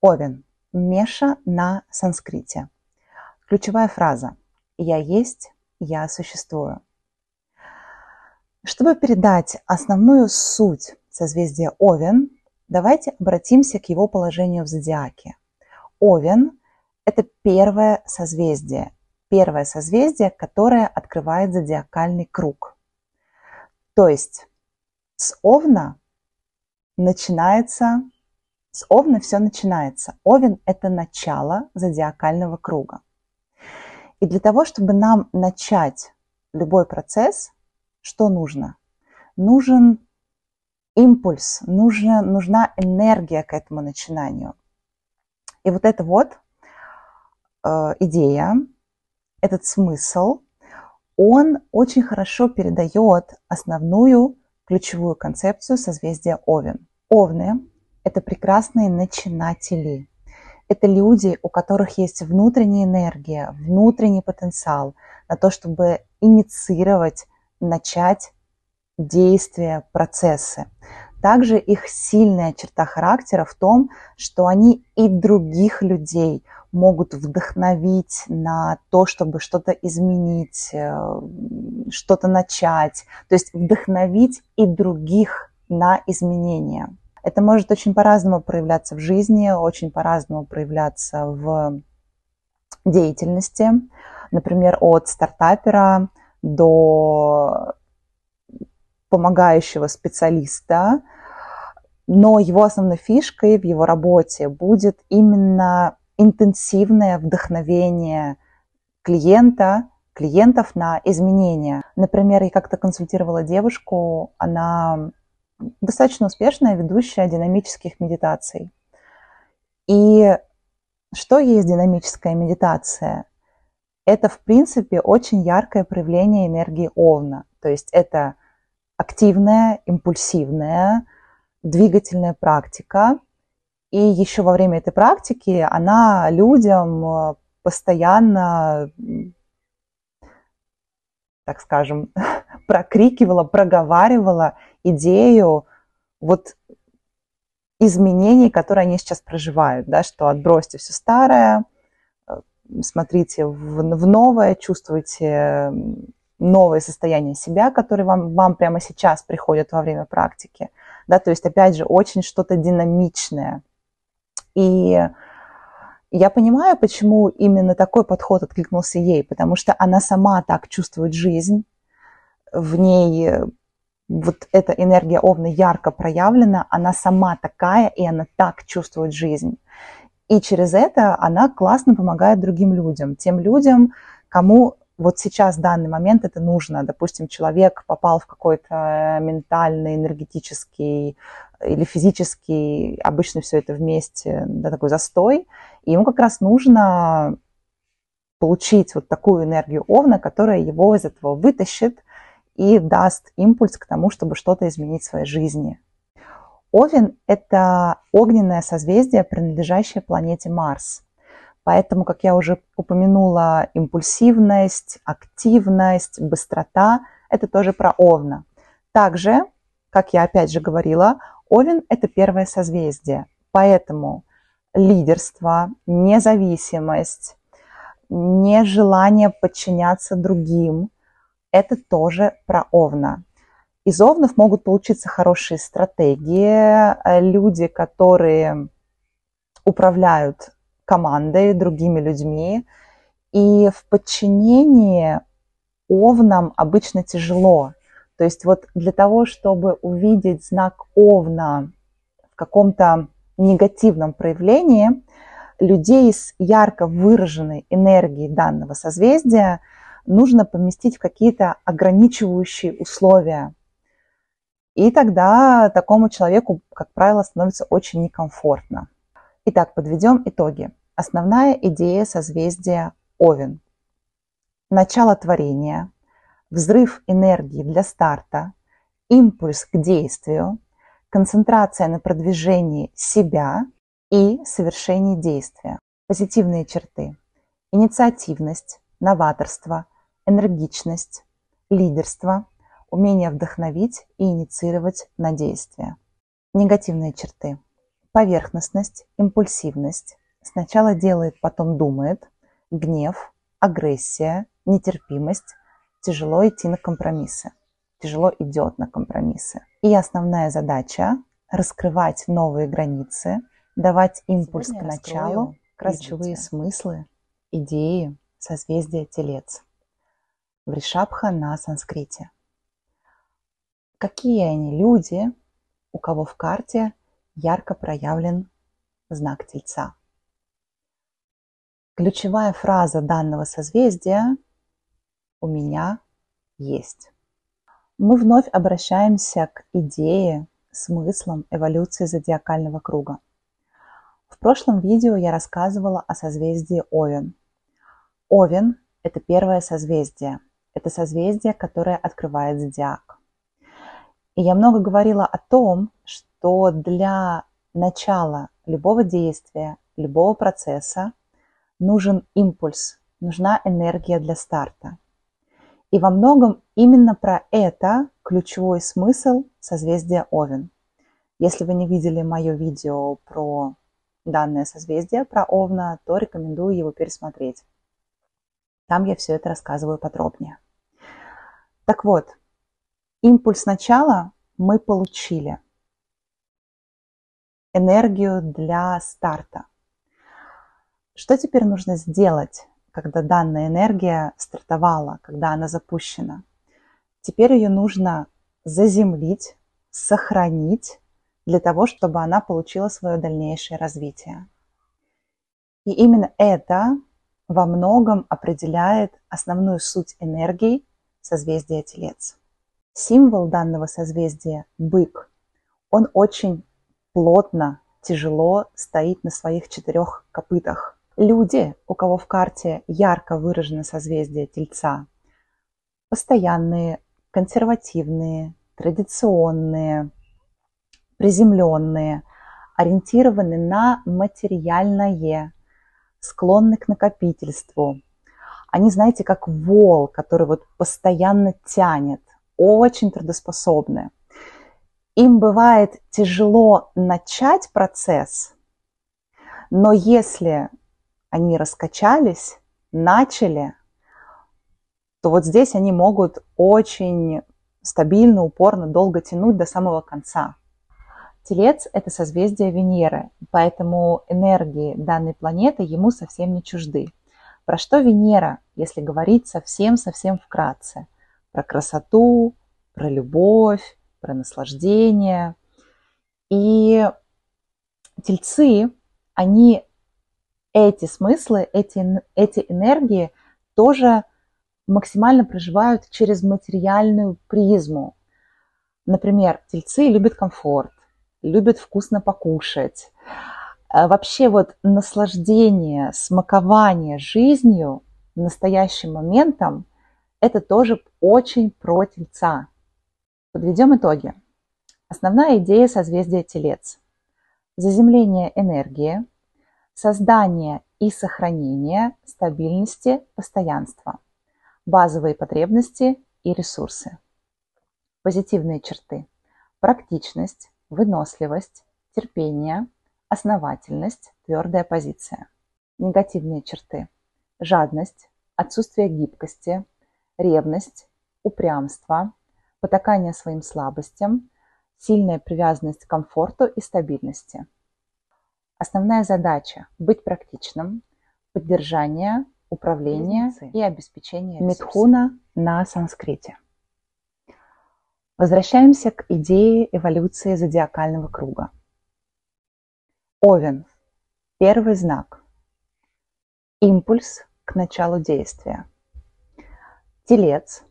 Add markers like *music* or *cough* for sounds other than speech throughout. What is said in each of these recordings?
Овен. Меша на санскрите. Ключевая фраза «Я есть, я существую». Чтобы передать основную суть созвездия Овен, давайте обратимся к его положению в зодиаке. Овен – это первое созвездие, первое созвездие, которое открывает зодиакальный круг. То есть с Овна начинается, с Овна все начинается. Овен – это начало зодиакального круга. И для того, чтобы нам начать любой процесс, что нужно? Нужен импульс, нужна, нужна энергия к этому начинанию. И вот эта вот э, идея, этот смысл, он очень хорошо передает основную ключевую концепцию созвездия Овен. Овны – это прекрасные начинатели. Это люди, у которых есть внутренняя энергия, внутренний потенциал на то, чтобы инициировать, начать действия, процессы. Также их сильная черта характера в том, что они и других людей могут вдохновить на то, чтобы что-то изменить, э, что-то начать. То есть вдохновить и других на изменения. Это может очень по-разному проявляться в жизни, очень по-разному проявляться в деятельности. Например, от стартапера до помогающего специалиста, но его основной фишкой в его работе будет именно интенсивное вдохновение клиента, клиентов на изменения. Например, я как-то консультировала девушку, она достаточно успешная ведущая динамических медитаций. И что есть динамическая медитация? Это, в принципе, очень яркое проявление энергии Овна. То есть это активная, импульсивная, двигательная практика. И еще во время этой практики она людям э, постоянно, так скажем, *laughs* прокрикивала, проговаривала идею вот изменений, которые они сейчас проживают, да, что отбросьте все старое, э, смотрите в, в новое, чувствуйте новое состояние себя, которое вам, вам прямо сейчас приходит во время практики. Да, то есть, опять же, очень что-то динамичное. И я понимаю, почему именно такой подход откликнулся ей, потому что она сама так чувствует жизнь, в ней вот эта энергия Овны ярко проявлена, она сама такая, и она так чувствует жизнь. И через это она классно помогает другим людям, тем людям, кому вот сейчас, в данный момент это нужно. Допустим, человек попал в какой-то ментальный, энергетический или физический, обычно все это вместе, да, такой застой, и ему как раз нужно получить вот такую энергию Овна, которая его из этого вытащит и даст импульс к тому, чтобы что-то изменить в своей жизни. Овен – это огненное созвездие, принадлежащее планете Марс – Поэтому, как я уже упомянула, импульсивность, активность, быстрота – это тоже про Овна. Также, как я опять же говорила, Овен – это первое созвездие. Поэтому лидерство, независимость, нежелание подчиняться другим – это тоже про Овна. Из Овнов могут получиться хорошие стратегии, люди, которые управляют командой, другими людьми. И в подчинении овнам обычно тяжело. То есть вот для того, чтобы увидеть знак овна в каком-то негативном проявлении, людей с ярко выраженной энергией данного созвездия нужно поместить в какие-то ограничивающие условия. И тогда такому человеку, как правило, становится очень некомфортно. Итак, подведем итоги. Основная идея созвездия Овен. Начало творения, взрыв энергии для старта, импульс к действию, концентрация на продвижении себя и совершении действия. Позитивные черты. Инициативность, новаторство, энергичность, лидерство, умение вдохновить и инициировать на действия. Негативные черты Поверхностность, импульсивность. Сначала делает, потом думает. Гнев, агрессия, нетерпимость. Тяжело идти на компромиссы. Тяжело идет на компромиссы. И основная задача – раскрывать новые границы, давать импульс Сегодня к началу, ключевые смыслы, идеи созвездия Телец. Вришабха на санскрите. Какие они люди, у кого в карте ярко проявлен знак Тельца? Ключевая фраза данного созвездия «У меня есть». Мы вновь обращаемся к идее, смыслам эволюции зодиакального круга. В прошлом видео я рассказывала о созвездии Овен. Овен – это первое созвездие. Это созвездие, которое открывает зодиак. И я много говорила о том, что для начала любого действия, любого процесса нужен импульс, нужна энергия для старта. И во многом именно про это ключевой смысл созвездия Овен. Если вы не видели мое видео про данное созвездие, про Овна, то рекомендую его пересмотреть. Там я все это рассказываю подробнее. Так вот, импульс начала мы получили. Энергию для старта. Что теперь нужно сделать, когда данная энергия стартовала, когда она запущена? Теперь ее нужно заземлить, сохранить для того, чтобы она получила свое дальнейшее развитие. И именно это во многом определяет основную суть энергии созвездия Телец. Символ данного созвездия – бык. Он очень плотно, тяжело стоит на своих четырех копытах. Люди, у кого в карте ярко выражено созвездие Тельца, постоянные, консервативные, традиционные, приземленные, ориентированы на материальное, склонны к накопительству. Они, знаете, как вол, который вот постоянно тянет, очень трудоспособны. Им бывает тяжело начать процесс, но если они раскачались, начали, то вот здесь они могут очень стабильно, упорно, долго тянуть до самого конца. Телец – это созвездие Венеры, поэтому энергии данной планеты ему совсем не чужды. Про что Венера, если говорить совсем-совсем вкратце? Про красоту, про любовь, про наслаждение. И тельцы, они эти смыслы, эти, эти энергии тоже максимально проживают через материальную призму. Например, тельцы любят комфорт, любят вкусно покушать. Э, вообще вот наслаждение, смакование жизнью, настоящим моментом, это тоже очень про тельца. Подведем итоги. Основная идея созвездия Телец. Заземление энергии – создание и сохранение стабильности, постоянства, базовые потребности и ресурсы. Позитивные черты – практичность, выносливость, терпение, основательность, твердая позиция. Негативные черты – жадность, отсутствие гибкости, ревность, упрямство, потакание своим слабостям, сильная привязанность к комфорту и стабильности – Основная задача – быть практичным, поддержание, управление и обеспечение Митхуна на санскрите. Возвращаемся к идее эволюции зодиакального круга. Овен – первый знак. Импульс к началу действия. Телец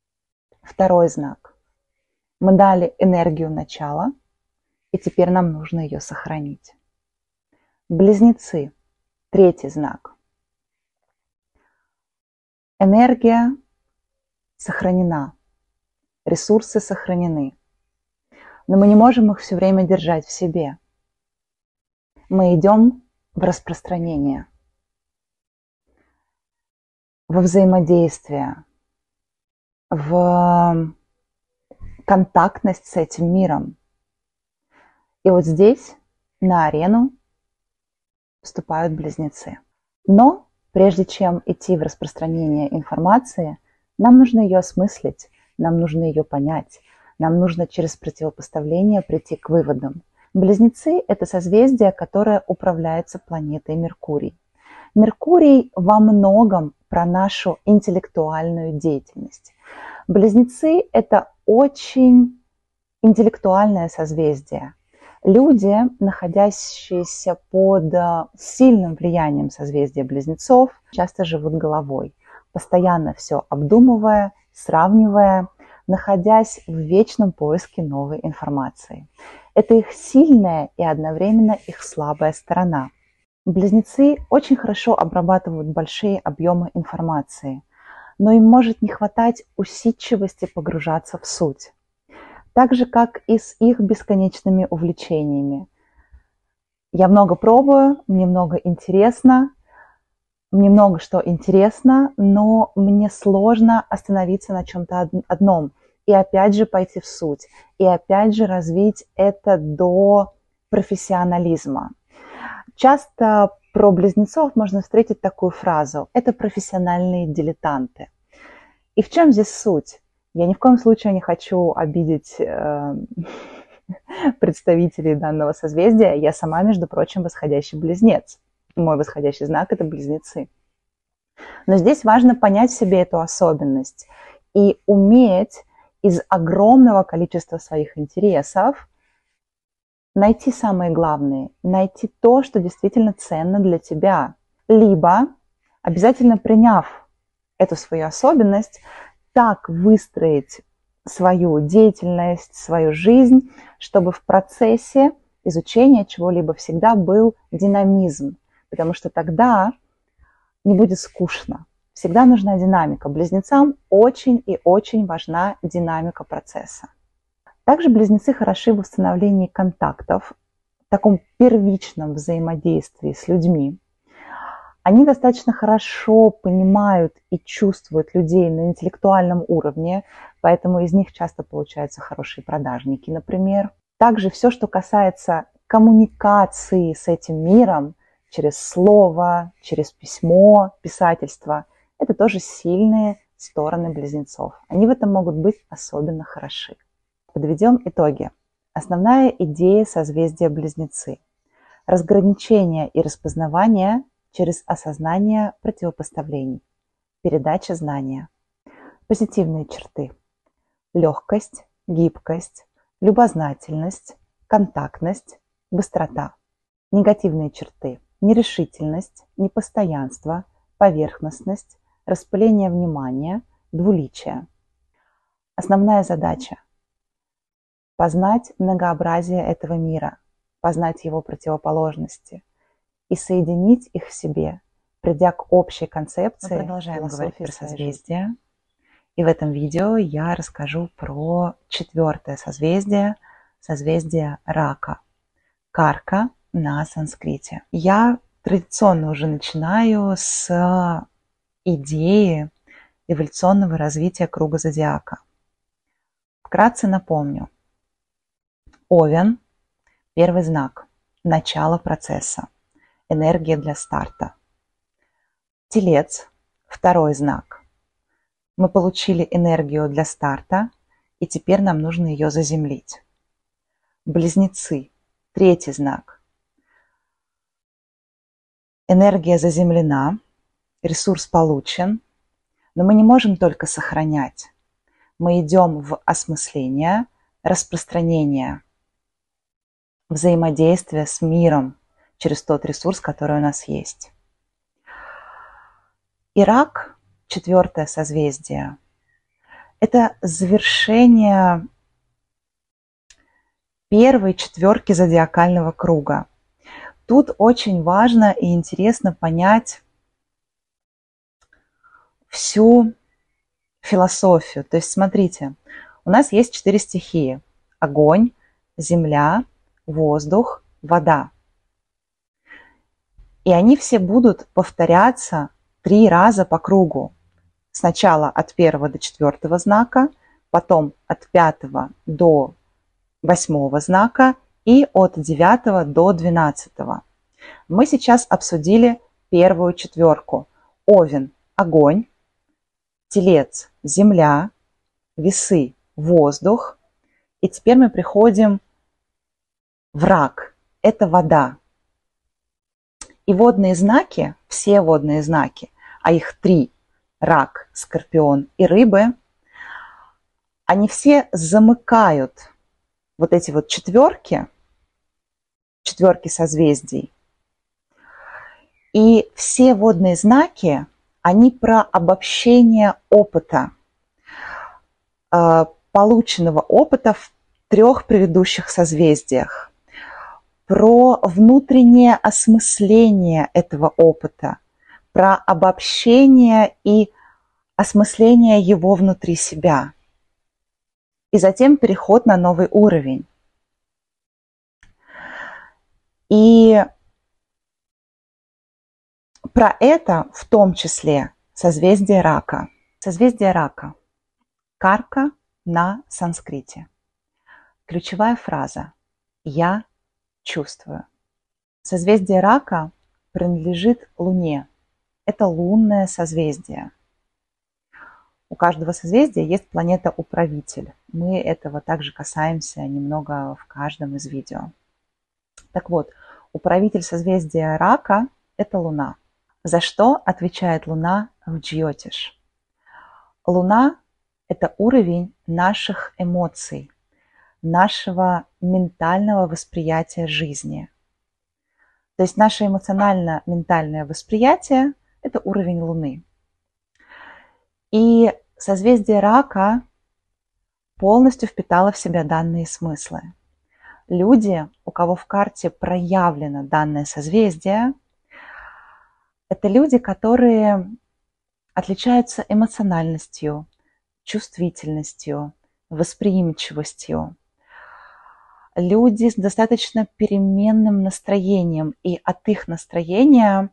– второй знак. Мы дали энергию начала, и теперь нам нужно ее сохранить. Близнецы. Третий знак. Энергия сохранена, ресурсы сохранены, но мы не можем их все время держать в себе. Мы идем в распространение, во взаимодействие, в контактность с этим миром. И вот здесь на арену вступают близнецы. Но прежде чем идти в распространение информации, нам нужно ее осмыслить, нам нужно ее понять, нам нужно через противопоставление прийти к выводам. Близнецы – это созвездие, которое управляется планетой Меркурий. Меркурий во многом про нашу интеллектуальную деятельность. Близнецы – это очень интеллектуальное созвездие. Люди, находящиеся под э, сильным влиянием созвездия близнецов, часто живут головой, постоянно все обдумывая, сравнивая, находясь в вечном поиске новой информации. Это их сильная и одновременно их слабая сторона. Близнецы очень хорошо обрабатывают большие объемы информации, но им может не хватать усидчивости погружаться в суть. Так же, как и с их бесконечными увлечениями. Я много пробую, мне много интересно, мне много что интересно, но мне сложно остановиться на чем-то одном и опять же пойти в суть, и опять же развить это до профессионализма. Часто про близнецов можно встретить такую фразу – это профессиональные дилетанты. И в чем здесь суть? Я ни в коем случае не хочу обидеть э, *laughs* представителей данного созвездия. Я сама, между прочим, восходящий близнец. Мой восходящий знак – это близнецы. Но здесь важно понять себе эту особенность и уметь из огромного количества своих интересов найти самые главные, найти то, что действительно ценно для тебя. Либо, обязательно приняв эту свою особенность, так выстроить свою деятельность, свою жизнь, чтобы в процессе изучения чего-либо всегда был динамизм, потому что тогда не будет скучно. Всегда нужна динамика. Близнецам очень и очень важна динамика процесса. Также близнецы хороши в установлении контактов, в таком первичном взаимодействии с людьми. Они достаточно хорошо понимают и чувствуют людей на интеллектуальном уровне, поэтому из них часто получаются хорошие продажники, например. Также все, что касается коммуникации с этим миром через слово, через письмо, писательство, это тоже сильные стороны близнецов. Они в этом могут быть особенно хороши. Подведем итоги. Основная идея созвездия Близнецы. Разграничение и распознавание через осознание противопоставлений. Передача знания. Позитивные черты. Легкость, гибкость, любознательность, контактность, быстрота. Негативные черты. Нерешительность, непостоянство, поверхностность, распыление внимания, двуличие. Основная задача познать многообразие этого мира, познать его противоположности и соединить их в себе, придя к общей концепции. Мы продолжаем говорить про созвездия. И в этом видео я расскажу про четвертое созвездие, созвездие рака. Карка на санскрите. Я традиционно уже начинаю с идеи эволюционного развития круга зодиака. Вкратце напомню, Овен – первый знак, начало процесса, энергия для старта. Телец – второй знак. Мы получили энергию для старта, и теперь нам нужно ее заземлить. Близнецы – третий знак. Энергия заземлена, ресурс получен, но мы не можем только сохранять. Мы идем в осмысление, распространение – взаимодействия с миром через тот ресурс, который у нас есть. Ирак, четвертое созвездие, это завершение первой четверки зодиакального круга. Тут очень важно и интересно понять всю философию. То есть, смотрите, у нас есть четыре стихии. Огонь, земля, воздух, вода. И они все будут повторяться три раза по кругу. Сначала от первого до четвертого знака, потом от пятого до восьмого знака и от 9 до 12. Мы сейчас обсудили первую четверку. Овен – огонь, телец – земля, весы – воздух. И теперь мы приходим в рак – это вода. И водные знаки, все водные знаки, а их три – рак, скорпион и рыбы, они все замыкают вот эти вот четверки, четверки созвездий. И все водные знаки, они про обобщение опыта, э, полученного опыта в трех предыдущих созвездиях, про внутреннее осмысление этого опыта, про обобщение и осмысление его внутри себя. И затем переход на новый уровень. И про это в том числе созвездие рака. Созвездие рака. Карка на санскрите. Ключевая фраза «Я чувствую». Созвездие рака принадлежит Луне. Это лунное созвездие. У каждого созвездия есть планета-управитель. Мы этого также касаемся немного в каждом из видео. Так вот, управитель созвездия рака – это Луна. За что отвечает Луна в Джиотиш? Луна – это уровень наших эмоций, нашего ментального восприятия жизни. То есть наше эмоционально-ментальное восприятие – это уровень Луны. И созвездие рака полностью впитало в себя данные смыслы. Люди, у кого в карте проявлено данное созвездие, это люди, которые отличаются эмоциональностью, чувствительностью, восприимчивостью. Люди с достаточно переменным настроением, и от их настроения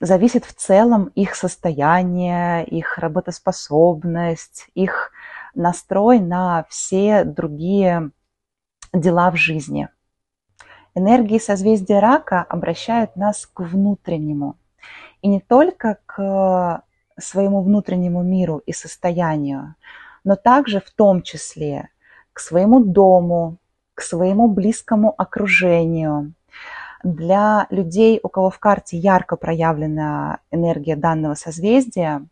зависит в целом их состояние, их работоспособность, их настрой на все другие дела в жизни. Энергии созвездия рака обращают нас к внутреннему. И не только к своему внутреннему миру и состоянию, но также в том числе к своему дому, к своему близкому окружению. Для людей, у кого в карте ярко проявлена энергия данного созвездия,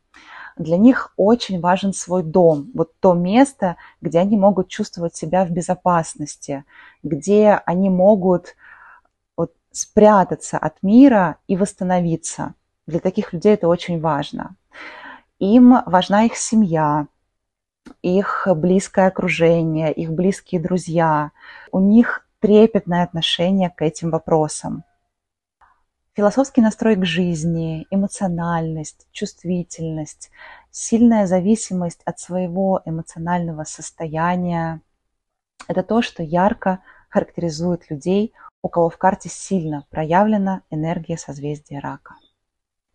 для них очень важен свой дом, вот то место, где они могут чувствовать себя в безопасности, где они могут вот спрятаться от мира и восстановиться. Для таких людей это очень важно. Им важна их семья, их близкое окружение, их близкие друзья. У них трепетное отношение к этим вопросам. Философский настрой к жизни, эмоциональность, чувствительность, сильная зависимость от своего эмоционального состояния – это то, что ярко характеризует людей, у кого в карте сильно проявлена энергия созвездия рака.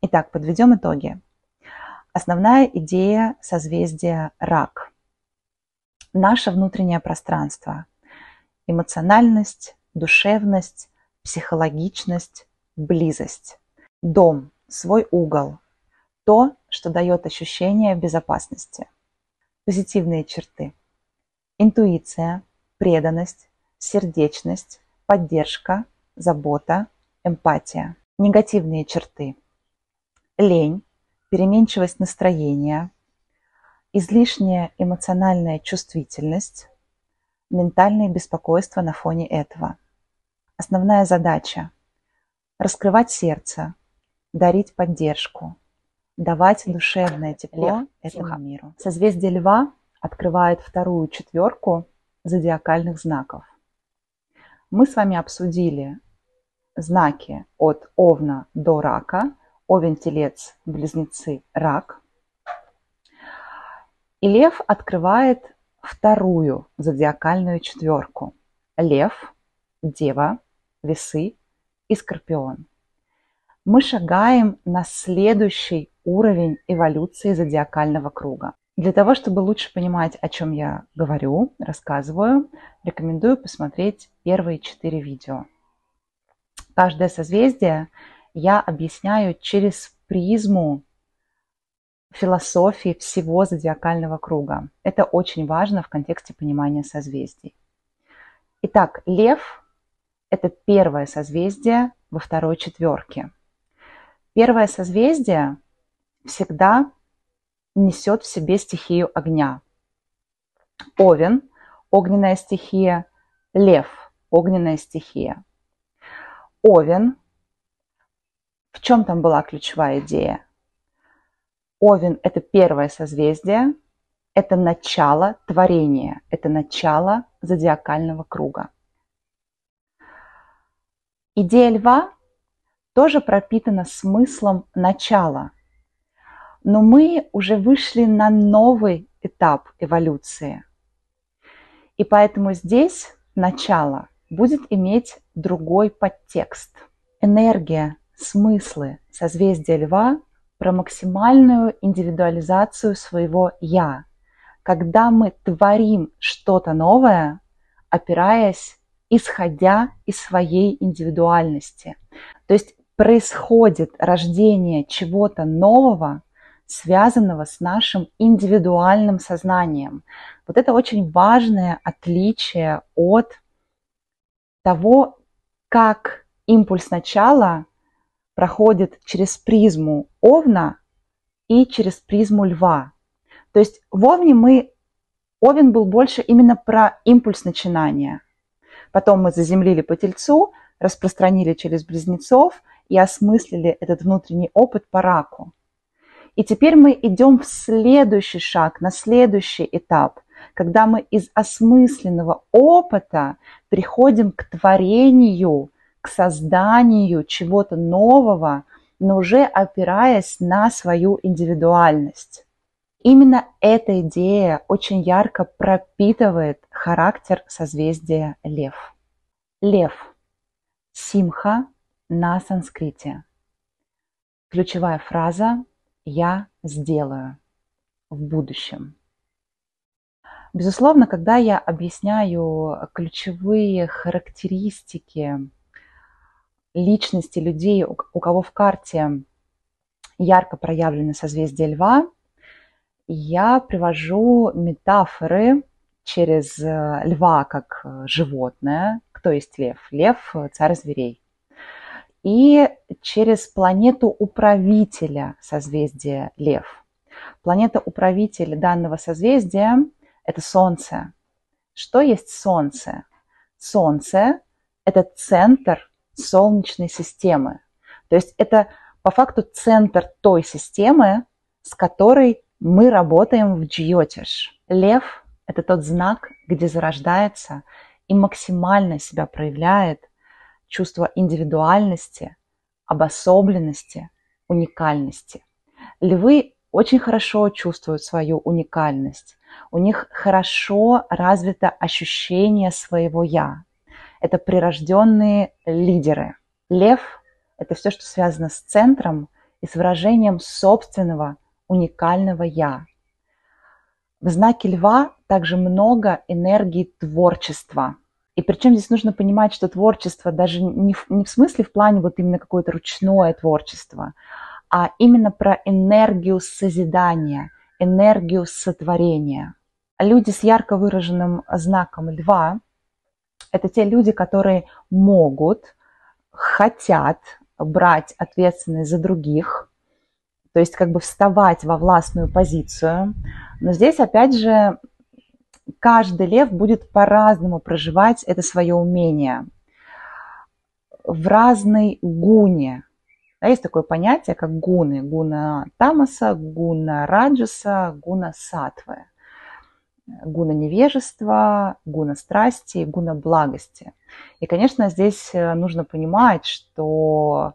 Итак, подведем итоги. Основная идея созвездия рак. Наше внутреннее пространство. Эмоциональность, душевность, психологичность, близость. Дом, свой угол. То, что дает ощущение безопасности. Позитивные черты. Интуиция, преданность, сердечность, поддержка, забота, эмпатия. Негативные черты. Лень, переменчивость настроения, излишняя эмоциональная чувствительность, ментальное беспокойство на фоне этого. Основная задача раскрывать сердце, дарить поддержку, давать душевное тепло Лев, этому миру. Созвездие Льва открывает вторую четверку зодиакальных знаков. Мы с вами обсудили знаки от Овна до Рака, Овен, Телец, Близнецы, Рак. И Лев открывает вторую зодиакальную четверку. Лев, Дева, Весы и Скорпион. Мы шагаем на следующий уровень эволюции зодиакального круга. Для того, чтобы лучше понимать, о чем я говорю, рассказываю, рекомендую посмотреть первые четыре видео. Каждое созвездие я объясняю через призму философии всего зодиакального круга. Это очень важно в контексте понимания созвездий. Итак, Лев – это первое созвездие во второй четверке. Первое созвездие всегда несет в себе стихию огня. Овен – огненная стихия, лев – огненная стихия. Овен – в чем там была ключевая идея? Овен – это первое созвездие, это начало творения, это начало зодиакального круга. Идея льва тоже пропитана смыслом начала – но мы уже вышли на новый этап эволюции. И поэтому здесь начало будет иметь другой подтекст. Энергия, смыслы созвездия льва про максимальную индивидуализацию своего «я», когда мы творим что-то новое, опираясь, исходя из своей индивидуальности. То есть происходит рождение чего-то нового, связанного с нашим индивидуальным сознанием. Вот это очень важное отличие от того, как импульс начала проходит через призму Овна и через призму Льва. То есть в Овне мы, Овен был больше именно про импульс начинания. Потом мы заземлили по Тельцу, распространили через Близнецов и осмыслили этот внутренний опыт по Раку. И теперь мы идем в следующий шаг, на следующий этап, когда мы из осмысленного опыта приходим к творению, к созданию чего-то нового, но уже опираясь на свою индивидуальность. Именно эта идея очень ярко пропитывает характер созвездия Лев. Лев. Симха на санскрите. Ключевая фраза я сделаю в будущем. Безусловно, когда я объясняю ключевые характеристики личности людей, у кого в карте ярко проявлены созвездие льва, я привожу метафоры через э, льва как э, животное. Кто есть лев? Лев – царь зверей и через планету управителя созвездия Лев. Планета управитель данного созвездия – это Солнце. Что есть Солнце? Солнце – это центр Солнечной системы. То есть это по факту центр той системы, с которой мы работаем в Джиотиш. Лев – это тот знак, где зарождается и максимально себя проявляет – чувство индивидуальности, обособленности, уникальности. Львы очень хорошо чувствуют свою уникальность. У них хорошо развито ощущение своего «я». Это прирожденные лидеры. Лев – это все, что связано с центром и с выражением собственного уникального «я». В знаке льва также много энергии творчества – и причем здесь нужно понимать, что творчество даже не в, не в смысле в плане вот именно какое-то ручное творчество, а именно про энергию созидания, энергию сотворения. Люди с ярко выраженным знаком льва – это те люди, которые могут, хотят брать ответственность за других, то есть как бы вставать во властную позицию. Но здесь, опять же, каждый лев будет по-разному проживать это свое умение в разной гуне. Да, есть такое понятие, как гуны. Гуна тамаса, гуна раджаса, гуна сатвы. Гуна невежества, гуна страсти, гуна благости. И, конечно, здесь э, нужно понимать, что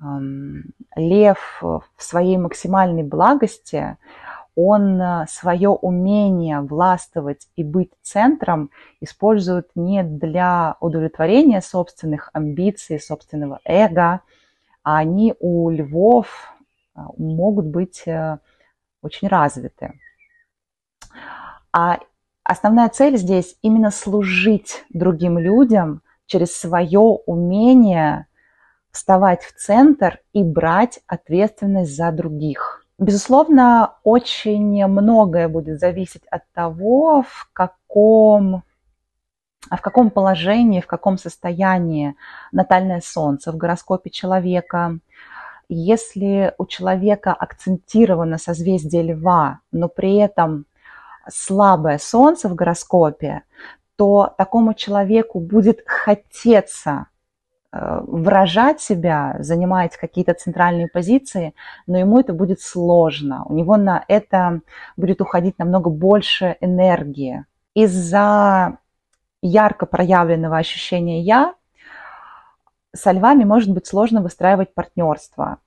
эм, лев в своей максимальной благости – он э, свое умение властвовать и быть центром использует не для удовлетворения собственных амбиций, собственного эго, а они у львов э, могут быть очень развиты. А основная цель здесь именно служить другим людям через свое умение вставать в центр и брать ответственность за других. Безусловно, очень многое будет зависеть от того, в каком, в каком положении, в каком состоянии натальное солнце в гороскопе человека. Если у человека акцентировано созвездие льва, но при этом слабое солнце в гороскопе, то такому человеку будет хотеться э, выражать себя, занимать какие-то центральные позиции, но ему это будет сложно. У него на это будет уходить намного больше энергии. Из-за ярко проявленного ощущения «я» со львами может быть сложно выстраивать партнерство.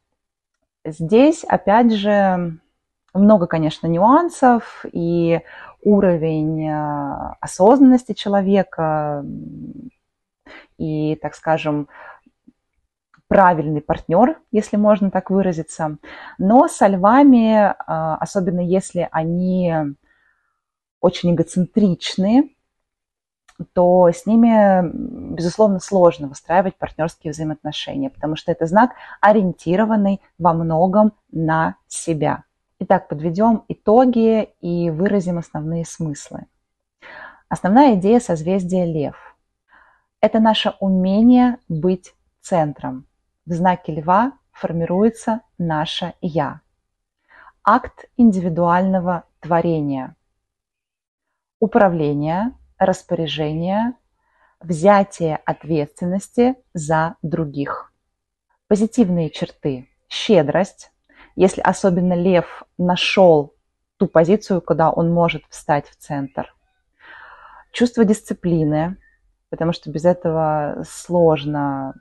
Здесь, опять же, много, конечно, нюансов, и уровень э, осознанности человека, и, так скажем, правильный партнер, если можно так выразиться. Но со львами, э, особенно если они очень эгоцентричны, то с ними, безусловно, сложно выстраивать партнерские взаимоотношения, потому что это знак, ориентированный во многом на себя. Итак, подведем итоги и выразим основные смыслы. Основная идея созвездия Лев – это наше умение быть центром. В знаке Льва формируется наше «Я». Акт индивидуального творения. Управление, распоряжение, взятие ответственности за других. Позитивные черты – щедрость, если особенно лев нашел ту позицию, куда он может встать в центр. Чувство дисциплины, потому что без этого сложно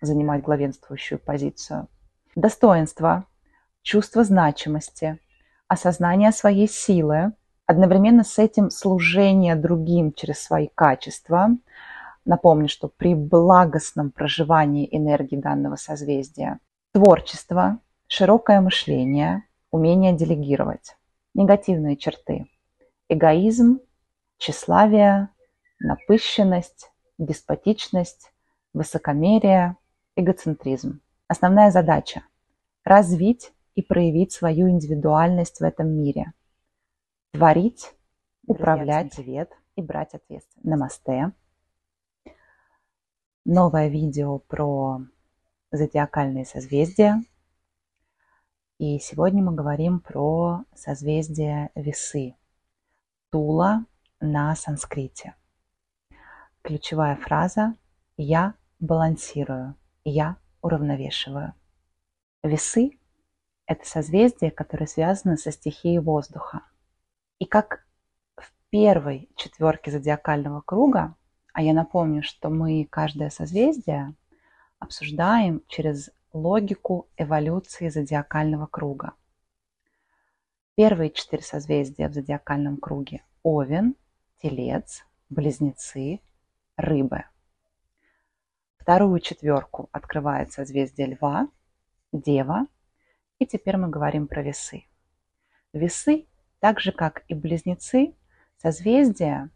занимать главенствующую позицию. Достоинство, чувство значимости, осознание своей силы, одновременно с этим служение другим через свои качества. Напомню, что при благостном проживании энергии данного созвездия творчество, широкое мышление, умение делегировать. Негативные черты. Эгоизм, тщеславие, напыщенность, деспотичность, высокомерие, эгоцентризм. Основная задача – развить и проявить свою индивидуальность в этом мире. Творить, управлять свет и брать ответственность. Намасте. Новое видео про зодиакальные созвездия – и сегодня мы говорим про созвездие весы. Тула на санскрите. Ключевая фраза «Я балансирую», «Я уравновешиваю». Весы – это созвездие, которое связано со стихией воздуха. И как в первой четверке зодиакального круга, а я напомню, что мы каждое созвездие обсуждаем через логику эволюции зодиакального круга. Первые четыре созвездия в зодиакальном круге – Овен, Телец, Близнецы, Рыбы. Вторую четверку открывает созвездие Льва, Дева, и теперь мы говорим про весы. Весы, так же как и Близнецы, созвездия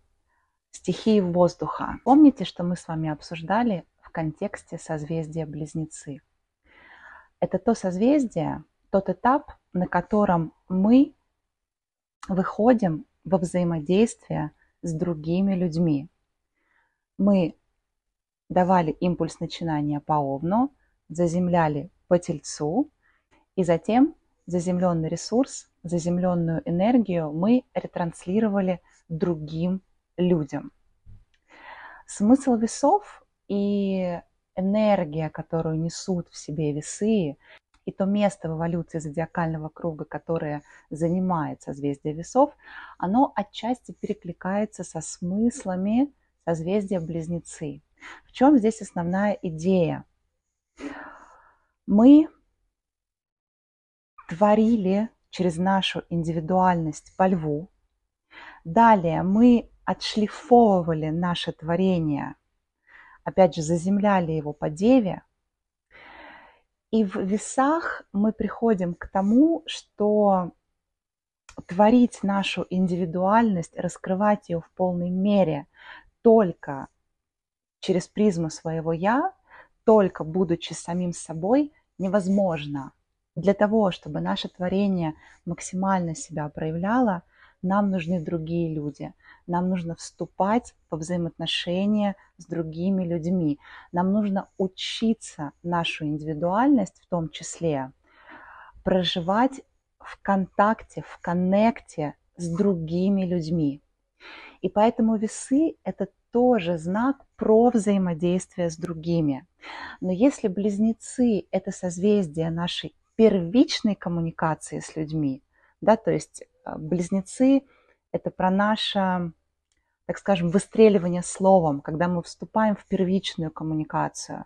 стихии воздуха. Помните, что мы с вами обсуждали в контексте созвездия Близнецы – это то созвездие, тот этап, на котором мы выходим во взаимодействие с другими людьми. Мы давали импульс начинания по Овну, заземляли по Тельцу, и затем заземленный ресурс, заземленную энергию мы ретранслировали другим людям. Смысл весов и энергия, которую несут в себе весы, и то место в эволюции зодиакального круга, которое занимает созвездие весов, оно отчасти перекликается со смыслами созвездия близнецы. В чем здесь основная идея? Мы творили через нашу индивидуальность по льву. Далее мы отшлифовывали наше творение – опять же, заземляли его по деве. И в весах мы приходим к тому, что творить нашу индивидуальность, раскрывать ее в полной мере только через призму своего «я», только будучи самим собой, невозможно. Для того, чтобы наше творение максимально себя проявляло, нам нужны другие люди. Нам нужно вступать во взаимоотношения с другими людьми. Нам нужно учиться нашу индивидуальность в том числе проживать в контакте, в коннекте с другими людьми. И поэтому весы – это тоже знак про взаимодействие с другими. Но если близнецы – это созвездие нашей первичной коммуникации с людьми, да, то есть близнецы – это про наше, так скажем, выстреливание словом, когда мы вступаем в первичную коммуникацию,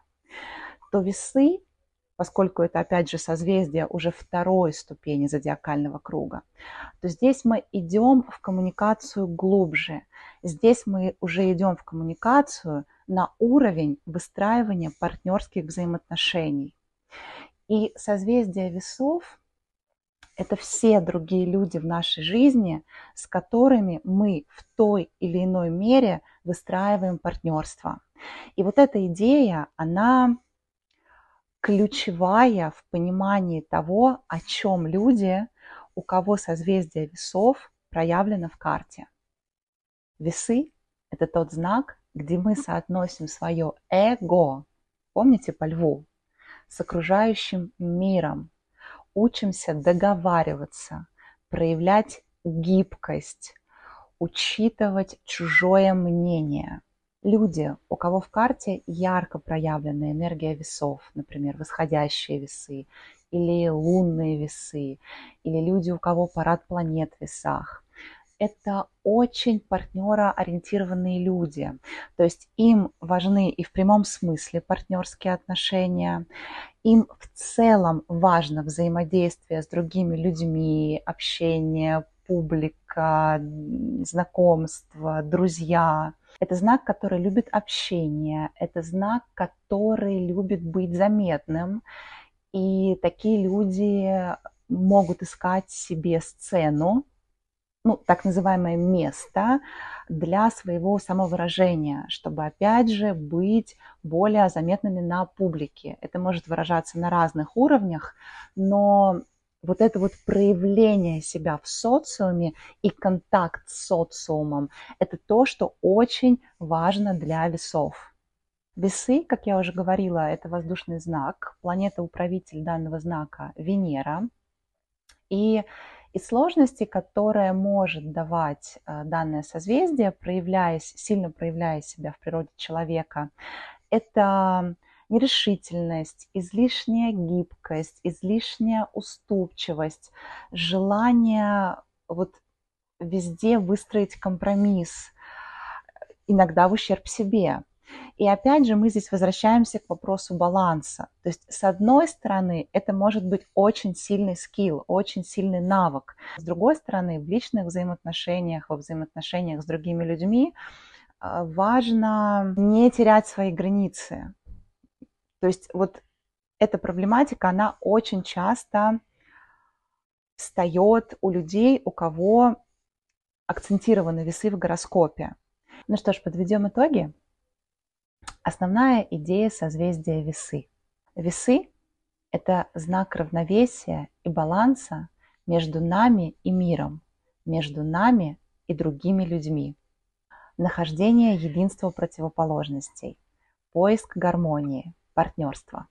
то весы поскольку это, опять же, созвездие уже второй ступени зодиакального круга, то здесь мы идем в коммуникацию глубже. Здесь мы уже идем в коммуникацию на уровень выстраивания партнерских взаимоотношений. И созвездие весов – это все другие люди в нашей жизни, с которыми мы в той или иной мере выстраиваем партнерство. И вот эта идея, она ключевая в понимании того, о чем люди, у кого созвездие весов проявлено в карте. Весы – это тот знак, где мы соотносим свое эго, помните по льву, с окружающим миром, учимся договариваться, проявлять гибкость, учитывать чужое мнение – люди, у кого в карте ярко проявлена энергия весов, например, восходящие весы или лунные весы, или люди, у кого парад планет в весах, это очень партнероориентированные люди. То есть им важны и в прямом смысле партнерские отношения, им в целом важно взаимодействие с другими людьми, общение, публика, знакомства, друзья. Это знак, который любит общение, это знак, который любит быть заметным. И такие люди могут искать себе сцену, ну, так называемое место для своего самовыражения, чтобы, опять же, быть более заметными на публике. Это может выражаться на разных уровнях, но вот это вот проявление себя в социуме и контакт с социумом, это то, что очень важно для весов. Весы, как я уже говорила, это воздушный знак, планета-управитель данного знака Венера. И из сложности, которая может давать э, данное созвездие, проявляясь, сильно проявляя себя в природе человека, это нерешительность, излишняя гибкость, излишняя уступчивость, желание вот везде выстроить компромисс, иногда в ущерб себе. И опять же мы здесь возвращаемся к вопросу баланса. То есть с одной стороны это может быть очень сильный скилл, очень сильный навык. С другой стороны в личных взаимоотношениях, во взаимоотношениях с другими людьми э, важно не терять свои границы. То есть вот эта проблематика, она очень часто встает у людей, у кого акцентированы весы в гороскопе. Ну что ж, подведем итоги. Основная идея созвездия весы. Весы – это знак равновесия и баланса между нами и миром, между нами и другими людьми. Нахождение единства противоположностей, поиск гармонии – партнерства.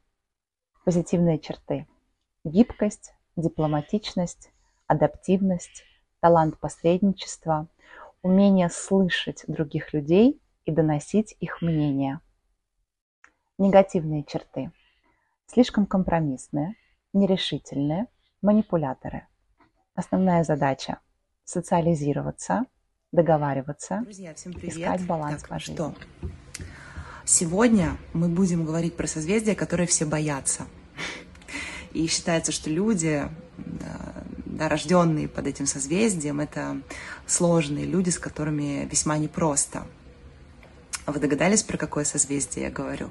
Позитивные черты. Гибкость, дипломатичность, адаптивность, талант посредничества, умение слышать других людей и доносить их мнение. Негативные черты. Слишком компромиссные, нерешительные, манипуляторы. Основная задача – социализироваться, договариваться, Друзья, всем привет. искать баланс так, по жизни. Что? Сегодня мы будем говорить про созвездия, которые все боятся. И считается, что люди, да, рожденные под этим созвездием, это сложные люди, с которыми весьма непросто. Вы догадались, про какое созвездие я говорю?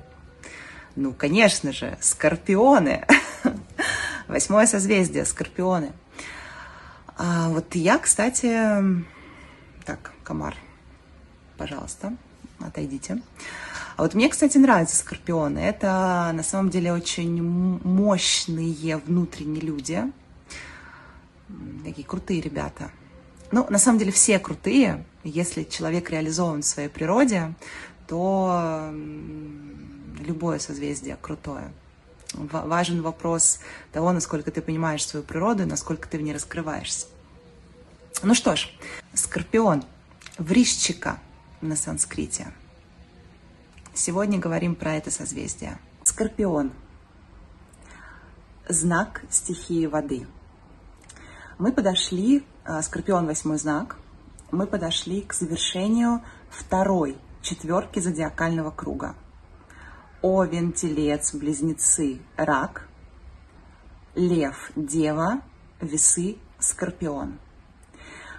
Ну, конечно же, скорпионы. *laughs* Восьмое созвездие, скорпионы. А вот я, кстати, так, комар, пожалуйста, отойдите. А вот мне, кстати, нравятся скорпионы. Это на самом деле очень мощные внутренние люди. Такие крутые ребята. Ну, на самом деле все крутые. Если человек реализован в своей природе, то любое созвездие крутое. Важен вопрос того, насколько ты понимаешь свою природу и насколько ты в ней раскрываешься. Ну что ж, Скорпион, врищика на санскрите. Сегодня говорим про это созвездие. Скорпион, знак стихии воды. Мы подошли, а, Скорпион восьмой знак, мы подошли к завершению второй четверки зодиакального круга. Овен, Телец, Близнецы, Рак, Лев, Дева, Весы, Скорпион.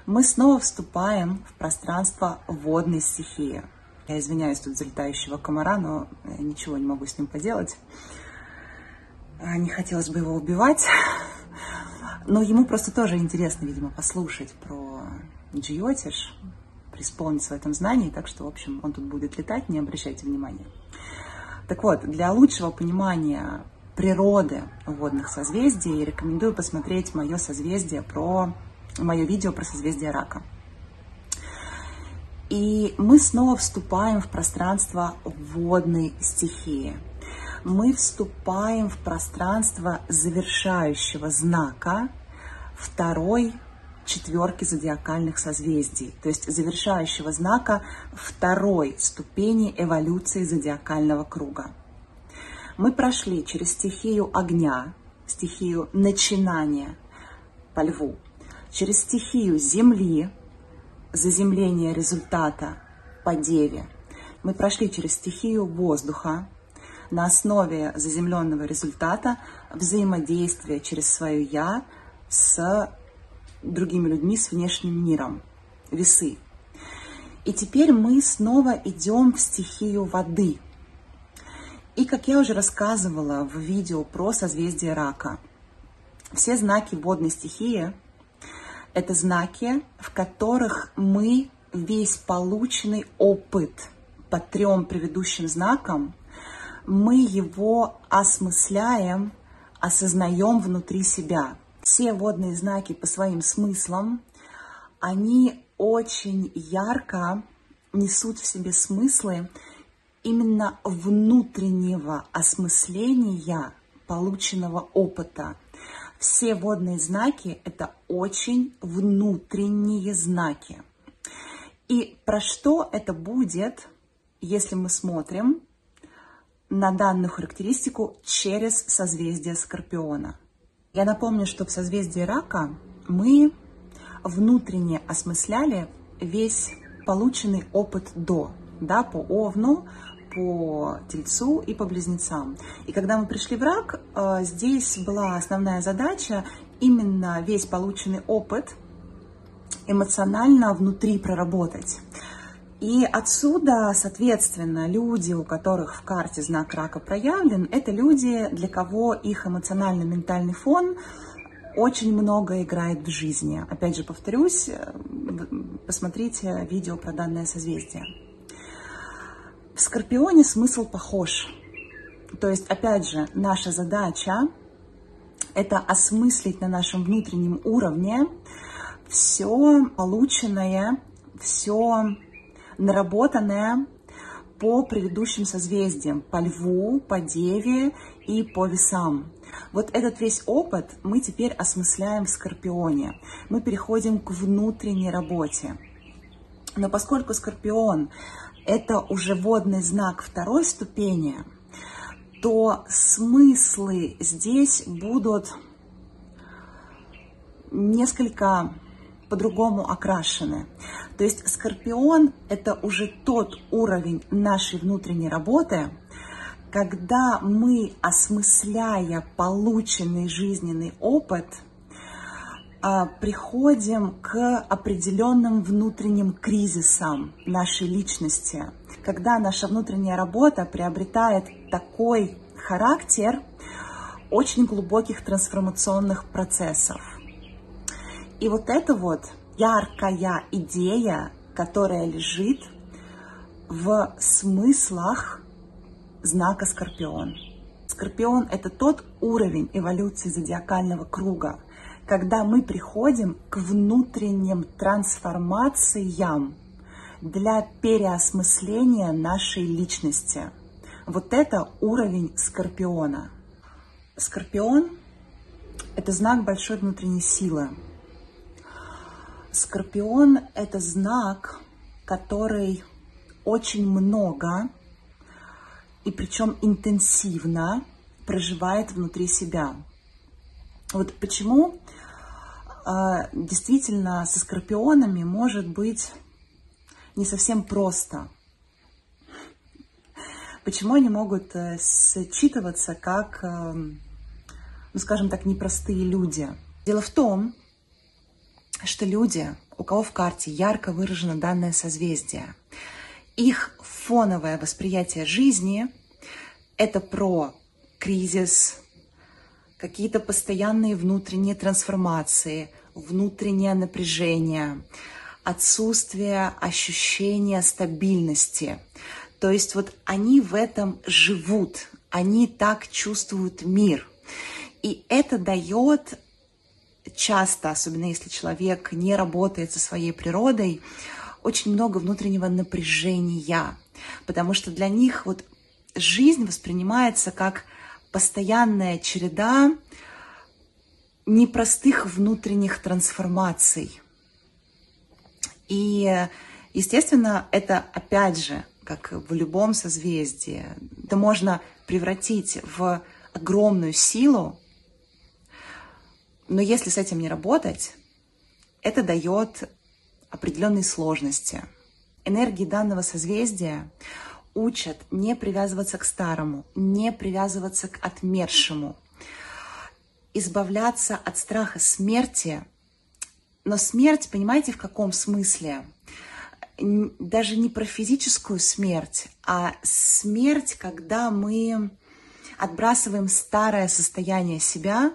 Мы снова вступаем в пространство водной стихии. Я извиняюсь тут за летающего комара, но ничего не могу с ним поделать. А, не хотелось бы его убивать. Но ему просто тоже интересно, видимо, послушать про Джиотиш, преисполниться в этом знании, так что, в общем, он тут будет летать, не обращайте внимания. Так вот, для лучшего понимания природы водных созвездий рекомендую посмотреть мое созвездие про мое видео про созвездие рака. И мы снова вступаем в пространство водной стихии. Мы вступаем в пространство завершающего знака второй четверки зодиакальных созвездий, то есть завершающего знака второй ступени эволюции зодиакального круга. Мы прошли через стихию огня, стихию начинания по льву, через стихию земли, заземление результата по деве. Мы прошли через стихию воздуха, на основе заземленного результата взаимодействия через свое «я» с другими людьми, с внешним миром. Весы. И теперь мы снова идем в стихию воды. И как я уже рассказывала в видео про созвездие рака, все знаки водной стихии – это знаки, в которых мы весь полученный опыт по трем предыдущим знакам, мы его осмысляем, осознаем внутри себя – все водные знаки по своим смыслам, они очень ярко несут в себе смыслы именно внутреннего осмысления полученного опыта. Все водные знаки – это очень внутренние знаки. И про что это будет, если мы смотрим на данную характеристику через созвездие Скорпиона – я напомню, что в созвездии рака мы внутренне осмысляли весь полученный опыт до, да, по Овну, по Тельцу и по Близнецам. И когда мы пришли в рак, э, здесь была основная задача именно весь полученный опыт эмоционально внутри проработать. И отсюда, соответственно, люди, у которых в карте знак рака проявлен, это люди, для кого их эмоционально-ментальный фон очень много играет в жизни. Опять же, повторюсь, э, посмотрите видео про данное созвездие. В Скорпионе смысл похож. То есть, опять же, наша задача – это осмыслить на нашем внутреннем уровне все полученное, все наработанное по предыдущим созвездиям, по льву, по деве и по весам. Вот этот весь опыт мы теперь осмысляем в Скорпионе. Мы переходим к внутренней работе. Но поскольку Скорпион – это уже водный знак второй ступени, то смыслы здесь будут несколько по-другому окрашены. То есть Скорпион – это уже тот уровень нашей внутренней работы, когда мы, осмысляя полученный жизненный опыт, а, приходим к определенным внутренним кризисам нашей личности, когда наша внутренняя работа приобретает такой характер очень глубоких трансформационных процессов – И вот это вот яркая идея, которая лежит в смыслах знака Скорпион. Скорпион – это тот уровень эволюции зодиакального круга, когда мы приходим к внутренним трансформациям для переосмысления нашей личности. Вот это уровень Скорпиона. Скорпион – это знак большой внутренней силы. Скорпион – это знак, который очень много и причем интенсивно проживает внутри себя. Вот почему э, действительно со скорпионами может быть не совсем просто. Почему они могут э, считываться как, э, ну скажем так, непростые люди? Дело в том, что люди, у кого в карте ярко выражено данное созвездие, их фоновое восприятие жизни – это про кризис, какие-то постоянные внутренние трансформации, внутреннее напряжение, отсутствие ощущения стабильности. То есть вот они в этом живут, они так чувствуют мир. И это дает часто, особенно если человек не работает со своей природой, очень много внутреннего напряжения, потому что для них вот жизнь воспринимается как постоянная череда непростых внутренних трансформаций. И, естественно, это опять же, как в любом созвездии, это можно превратить в огромную силу, но если с этим не работать, это дает определенные сложности. Энергии данного созвездия учат не привязываться к старому, не привязываться к отмершему, избавляться от страха смерти. Но смерть, понимаете, в каком смысле? Даже не про физическую смерть, а смерть, когда мы отбрасываем старое состояние себя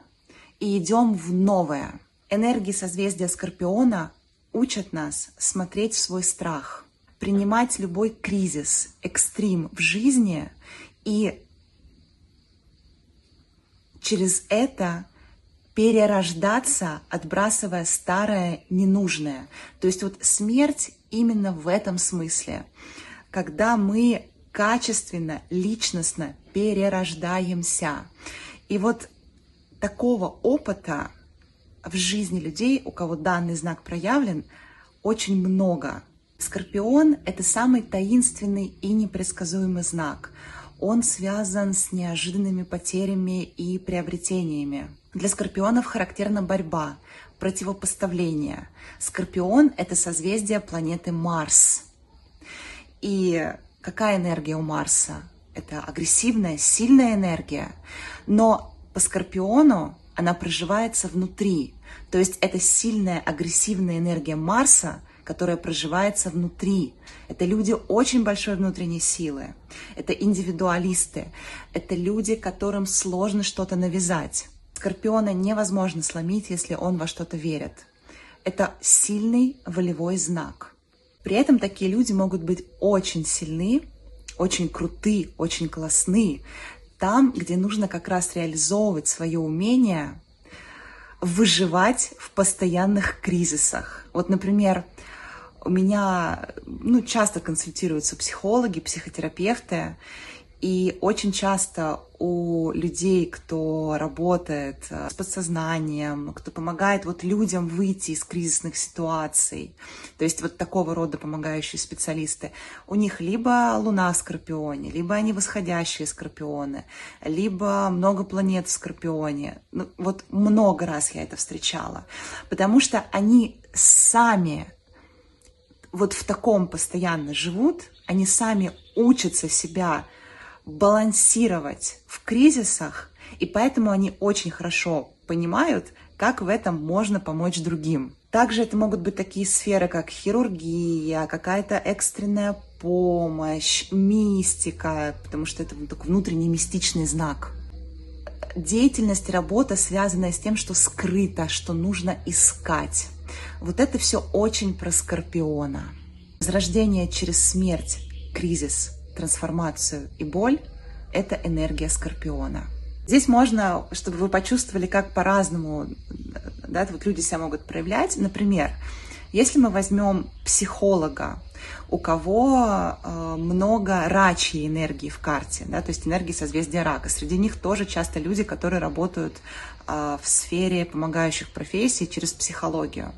и идем в новое. Энергии созвездия Скорпиона учат нас смотреть в свой страх, принимать любой кризис, экстрим в жизни и через это перерождаться, отбрасывая старое ненужное. То есть вот смерть именно в этом смысле, когда мы качественно, личностно перерождаемся. И вот такого опыта в жизни людей, у кого данный знак проявлен, очень много. Скорпион — это самый таинственный и непредсказуемый знак. Он связан с неожиданными потерями и приобретениями. Для скорпионов характерна борьба, противопоставление. Скорпион — это созвездие планеты Марс. И какая энергия у Марса? Это агрессивная, сильная энергия. Но по Скорпиону она проживается внутри. То есть это сильная агрессивная энергия Марса, которая проживается внутри. Это люди очень большой внутренней силы. Это индивидуалисты. Это люди, которым сложно что-то навязать. Скорпиона невозможно сломить, если он во что-то верит. Это сильный волевой знак. При этом такие люди могут быть очень сильны, очень круты, очень классны, там, где нужно как раз реализовывать свое умение выживать в постоянных кризисах. Вот, например, у меня ну, часто консультируются психологи, психотерапевты, и очень часто у людей, кто работает э, с подсознанием, кто помогает вот людям выйти из кризисных ситуаций, то есть вот такого рода помогающие специалисты, у них либо Луна в Скорпионе, либо они восходящие Скорпионы, либо много планет в Скорпионе. Ну, вот много раз я это встречала, потому что они сами вот в таком постоянно живут, они сами учатся себя балансировать в кризисах, и поэтому они очень хорошо понимают, как в этом можно помочь другим. Также это могут быть такие сферы, как хирургия, какая-то экстренная помощь, мистика, потому что это такой внутренний мистичный знак. деятельность, работа, связанная с тем, что скрыто, что нужно искать. Вот это все очень про Скорпиона. Возрождение через смерть, кризис, трансформацию и боль – это энергия Скорпиона. Здесь можно, чтобы вы почувствовали, как по-разному да, вот люди себя могут проявлять. Например, если мы возьмем психолога, у кого э, много рачьей энергии в карте, да, то есть энергии созвездия рака. Среди них тоже часто люди, которые работают э, в сфере помогающих профессий через психологию.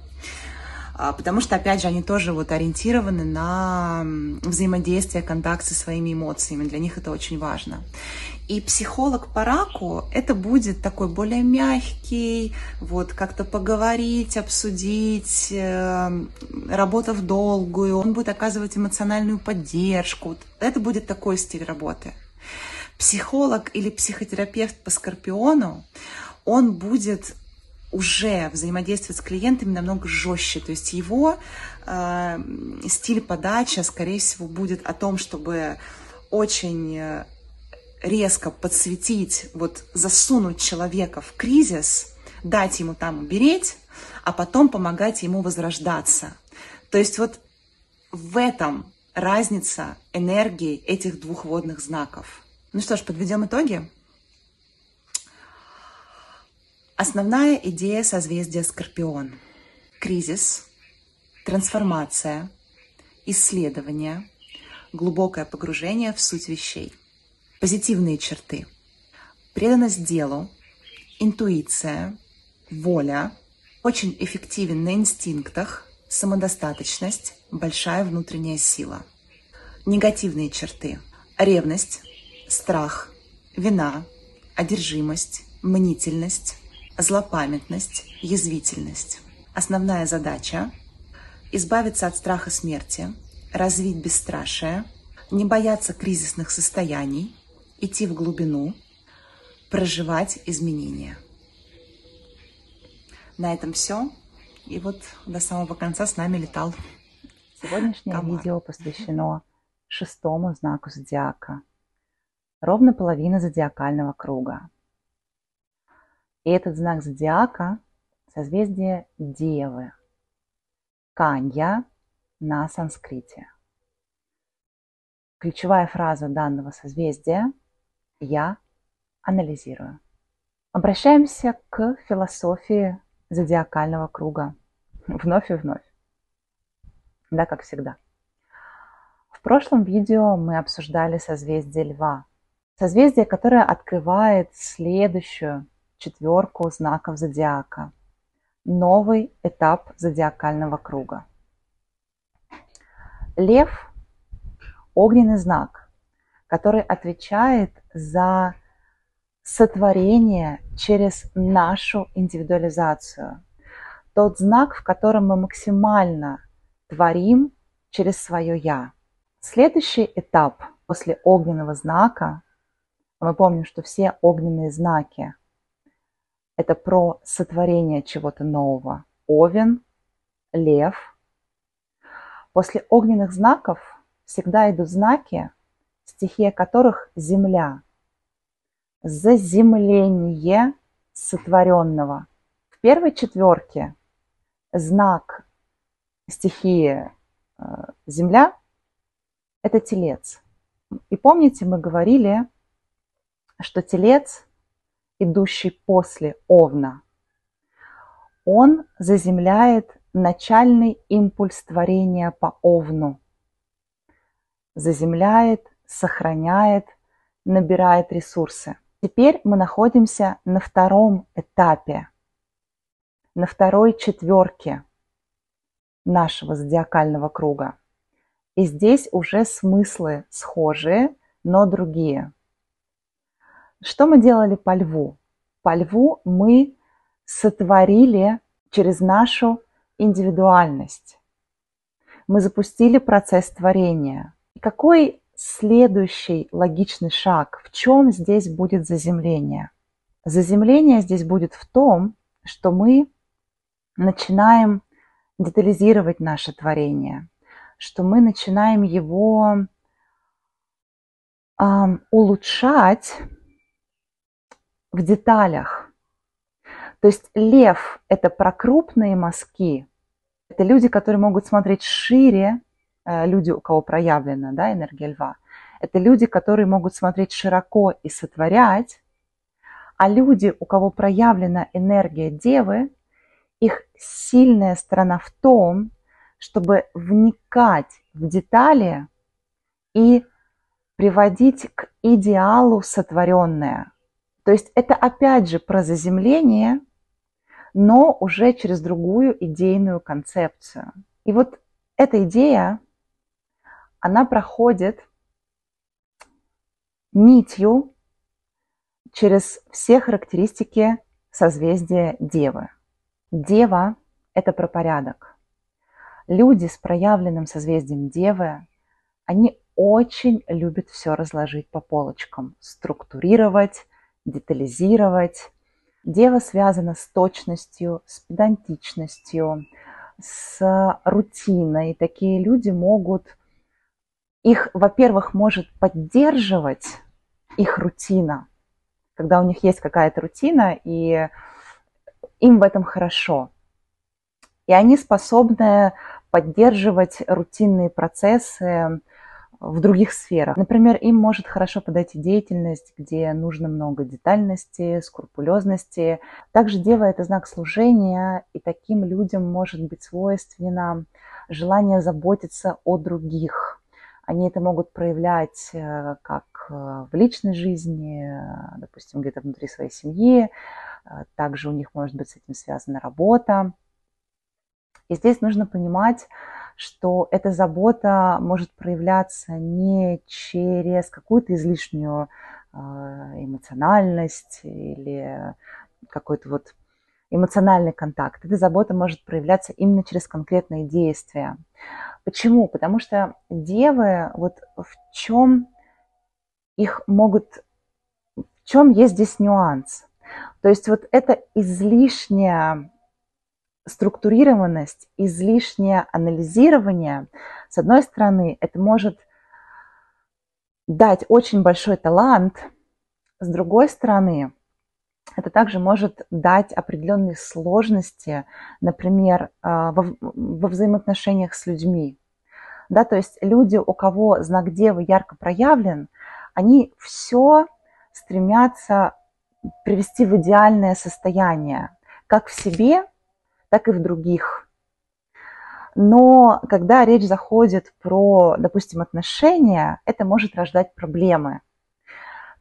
А, потому что, опять же, они тоже вот ориентированы на взаимодействие, контакт со своими эмоциями. Для них это очень важно. И психолог по раку это будет такой более мягкий, вот как-то поговорить, обсудить, э, работа в долгую, он будет оказывать эмоциональную поддержку. Это будет такой стиль работы. Психолог или психотерапевт по скорпиону, он будет уже взаимодействовать с клиентами намного жестче. То есть его э, стиль подачи, скорее всего, будет о том, чтобы очень э, резко подсветить, вот засунуть человека в кризис, дать ему там умереть, а потом помогать ему возрождаться. То есть вот в этом разница энергии этих двух водных знаков. Ну что ж, подведем итоги. Основная идея созвездия Скорпион. Кризис, трансформация, исследование, глубокое погружение в суть вещей – Позитивные черты. Преданность делу, интуиция, воля, очень эффективен на инстинктах, самодостаточность, большая внутренняя сила. Негативные черты. Ревность, страх, вина, одержимость, мнительность, злопамятность, язвительность. Основная задача – избавиться от страха смерти, развить бесстрашие, не бояться кризисных состояний – идти в глубину, проживать изменения. На этом все. И вот до самого конца с нами летал. Сегодняшнее комар. видео посвящено шестому знаку зодиака. Ровно половина зодиакального круга. И этот знак зодиака – созвездие Девы. Канья на санскрите. Ключевая фраза данного созвездия – я анализирую. Обращаемся к философии зодиакального круга. *laughs* Вновь и вновь. Да, как всегда. В прошлом видео мы обсуждали созвездие Льва. Созвездие, которое открывает следующую четверку знаков зодиака. Новый этап зодиакального круга. Лев – огненный знак, который отвечает за сотворение через нашу индивидуализацию. Тот знак, в котором мы максимально творим через свое «я». Следующий этап после огненного знака, мы помним, что все огненные знаки – это про сотворение чего-то нового. Овен, лев. После огненных знаков всегда идут знаки, стихия которых земля. Заземление сотворенного. В первой четверке знак стихии э, земля – это телец. И помните, мы говорили, что телец, идущий после овна, он заземляет начальный импульс творения по овну, заземляет сохраняет, набирает ресурсы. Теперь мы находимся на втором этапе, на второй четверке нашего зодиакального круга. И здесь уже смыслы схожие, но другие. Что мы делали по льву? По льву мы сотворили через нашу индивидуальность. Мы запустили процесс творения. Какой следующий логичный шаг, в чем здесь будет заземление? Заземление здесь будет в том, что мы начинаем детализировать наше творение, что мы начинаем его э, улучшать в деталях. То есть лев – это про крупные мазки, это люди, которые могут смотреть шире, э, люди, у кого проявлена да, энергия льва. Это люди, которые могут смотреть широко и сотворять, а люди, у кого проявлена энергия девы, их сильная сторона в том, чтобы вникать в детали и приводить к идеалу сотворенное. То есть это опять же про заземление, но уже через другую идейную концепцию. И вот эта идея, она проходит нитью через все характеристики созвездия Девы. Дева – это про порядок. Люди с проявленным созвездием Девы, они очень любят все разложить по полочкам, структурировать, детализировать. Дева связана с точностью, с педантичностью, с рутиной. Такие люди могут, их, во-первых, может поддерживать их рутина, когда у них есть какая-то рутина, и им в этом хорошо. И они способны поддерживать рутинные процессы в других сферах. Например, им может хорошо подойти деятельность, где нужно много детальности, скрупулезности. Также дева – это знак служения, и таким людям может быть свойственно желание заботиться о других. Они это могут проявлять э, как э, в личной жизни, допустим, где-то внутри своей семьи. Э, также у них может быть с этим связана работа. И здесь нужно понимать, что эта забота может проявляться не через какую-то излишнюю эмоциональность или какой-то вот эмоциональный контакт. Эта забота может проявляться именно через конкретные действия. Почему? Потому что девы, вот в чем их могут, в чем есть здесь нюанс? То есть вот эта излишняя структурированность, излишнее анализирование, с одной стороны, это может дать очень большой талант, с другой стороны, это также может дать определенные сложности, например, а, во, во взаимоотношениях с людьми. Да, то есть люди, у кого знак Девы ярко проявлен, они все стремятся привести в идеальное состояние, как в себе, так и в других. Но когда речь заходит про, допустим, отношения, это может рождать проблемы.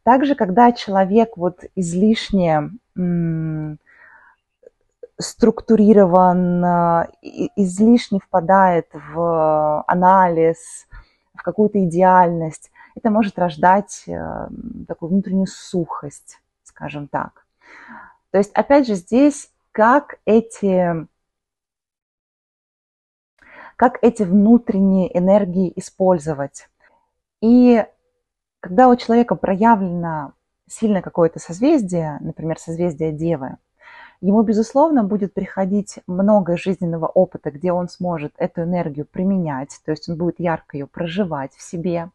Также, когда человек вот излишне структурирован, излишне впадает в анализ, в какую-то идеальность, это может рождать э, такую внутреннюю сухость, скажем так. То есть, опять же, здесь как эти, как эти внутренние энергии использовать. И когда у человека проявлено сильно какое-то созвездие, например, созвездие Девы, ему, безусловно, будет приходить много жизненного опыта, где он сможет эту энергию применять, то есть он будет ярко ее проживать в себе.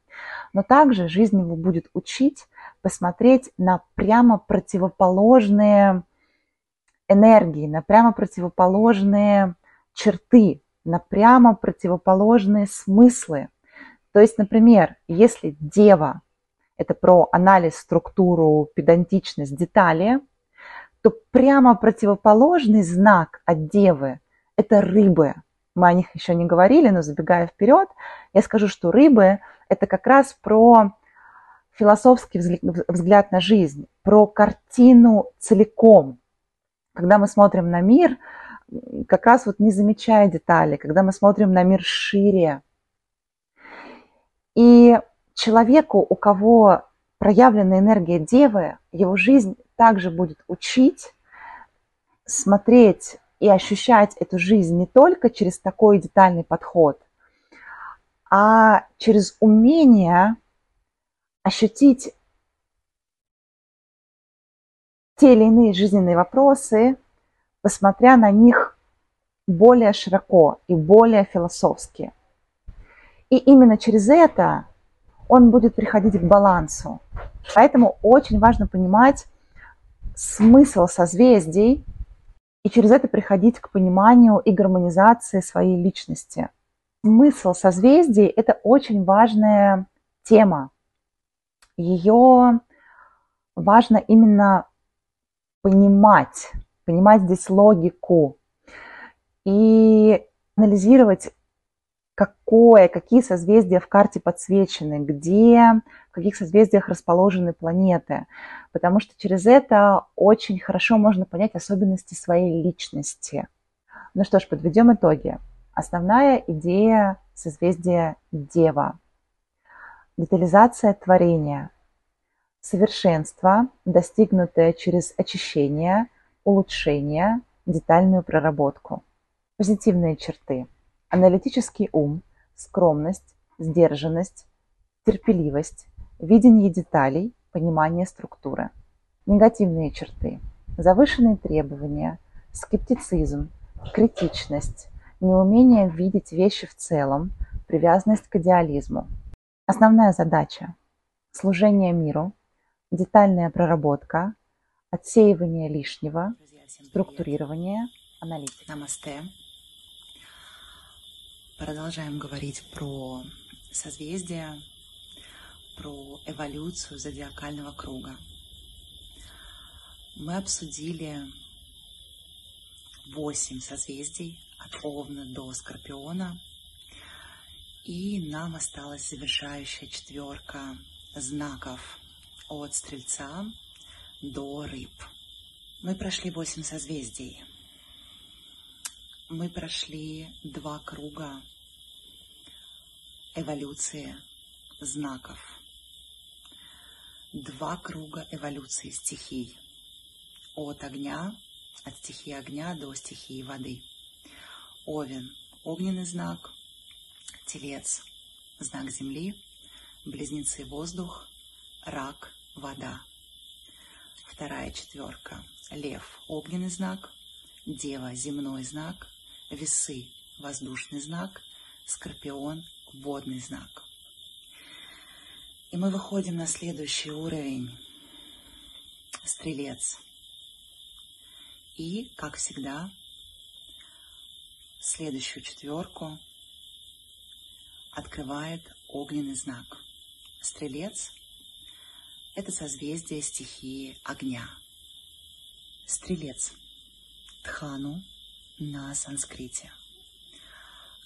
Но также жизнь его будет учить посмотреть на прямо противоположные энергии, на прямо противоположные черты, на прямо противоположные смыслы. То есть, например, если дева это про анализ, структуру, педантичность, детали, то прямо противоположный знак от Девы – это рыбы. Мы о них еще не говорили, но забегая вперед, я скажу, что рыбы – это как раз про философский взгляд на жизнь, про картину целиком. Когда мы смотрим на мир, как раз вот не замечая детали, когда мы смотрим на мир шире. И человеку, у кого проявлена энергия Девы, его жизнь также будет учить смотреть и ощущать эту жизнь не только через такой детальный подход, а через умение ощутить те или иные жизненные вопросы, посмотря на них более широко и более философски. И именно через это он будет приходить к балансу. Поэтому очень важно понимать смысл созвездий и через это приходить к пониманию и гармонизации своей личности. Смысл созвездий – это очень важная тема. Ее важно именно понимать, понимать здесь логику и анализировать, какое, какие созвездия в карте подсвечены, где, в каких созвездиях расположены планеты, потому что через это очень хорошо можно понять особенности своей личности. Ну что ж, подведем итоги. Основная идея созвездия Дева. Детализация творения. Совершенство, достигнутое через очищение, улучшение, детальную проработку. Позитивные черты. Аналитический ум, скромность, сдержанность, терпеливость, видение деталей, понимание структуры. Негативные черты. Завышенные требования, скептицизм, критичность, неумение видеть вещи в целом, привязанность к идеализму. Основная задача – служение миру, детальная проработка, отсеивание лишнего, структурирование, аналитика. Намасте. Продолжаем говорить про созвездия, про эволюцию зодиакального круга. Мы обсудили восемь созвездий от Овна до Скорпиона. И нам осталась завершающая четверка знаков от Стрельца до Рыб. Мы прошли восемь созвездий. Мы прошли два круга эволюции знаков. Два круга эволюции стихий. От огня, от стихии огня до стихии воды – Овен – огненный знак, Телец – знак Земли, Близнецы – воздух, Рак – вода. Вторая четверка – Лев – огненный знак, Дева – земной знак, Весы – воздушный знак, Скорпион – водный знак. И мы выходим на следующий уровень – Стрелец. И, как всегда, следующую четверку открывает огненный знак. Стрелец – это созвездие стихии огня. Стрелец – Тхану на санскрите.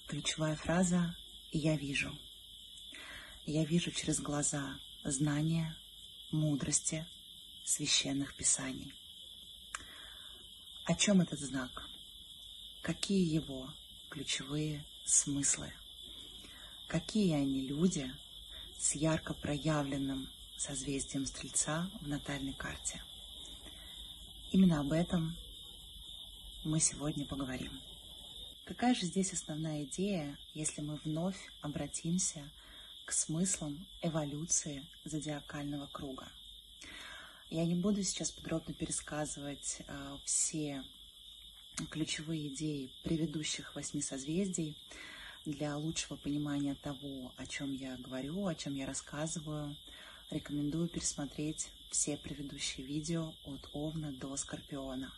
Ключевая фраза «Я вижу». Я вижу через глаза знания, мудрости, священных писаний. О чем этот знак? какие его ключевые смыслы, какие они люди с ярко проявленным созвездием Стрельца в натальной карте. Именно об этом мы сегодня поговорим. Какая же здесь основная идея, если мы вновь обратимся к смыслам эволюции зодиакального круга? Я не буду сейчас подробно пересказывать э, все ключевые идеи предыдущих восьми созвездий для лучшего понимания того, о чем я говорю, о чем я рассказываю. Рекомендую пересмотреть все предыдущие видео от Овна до Скорпиона.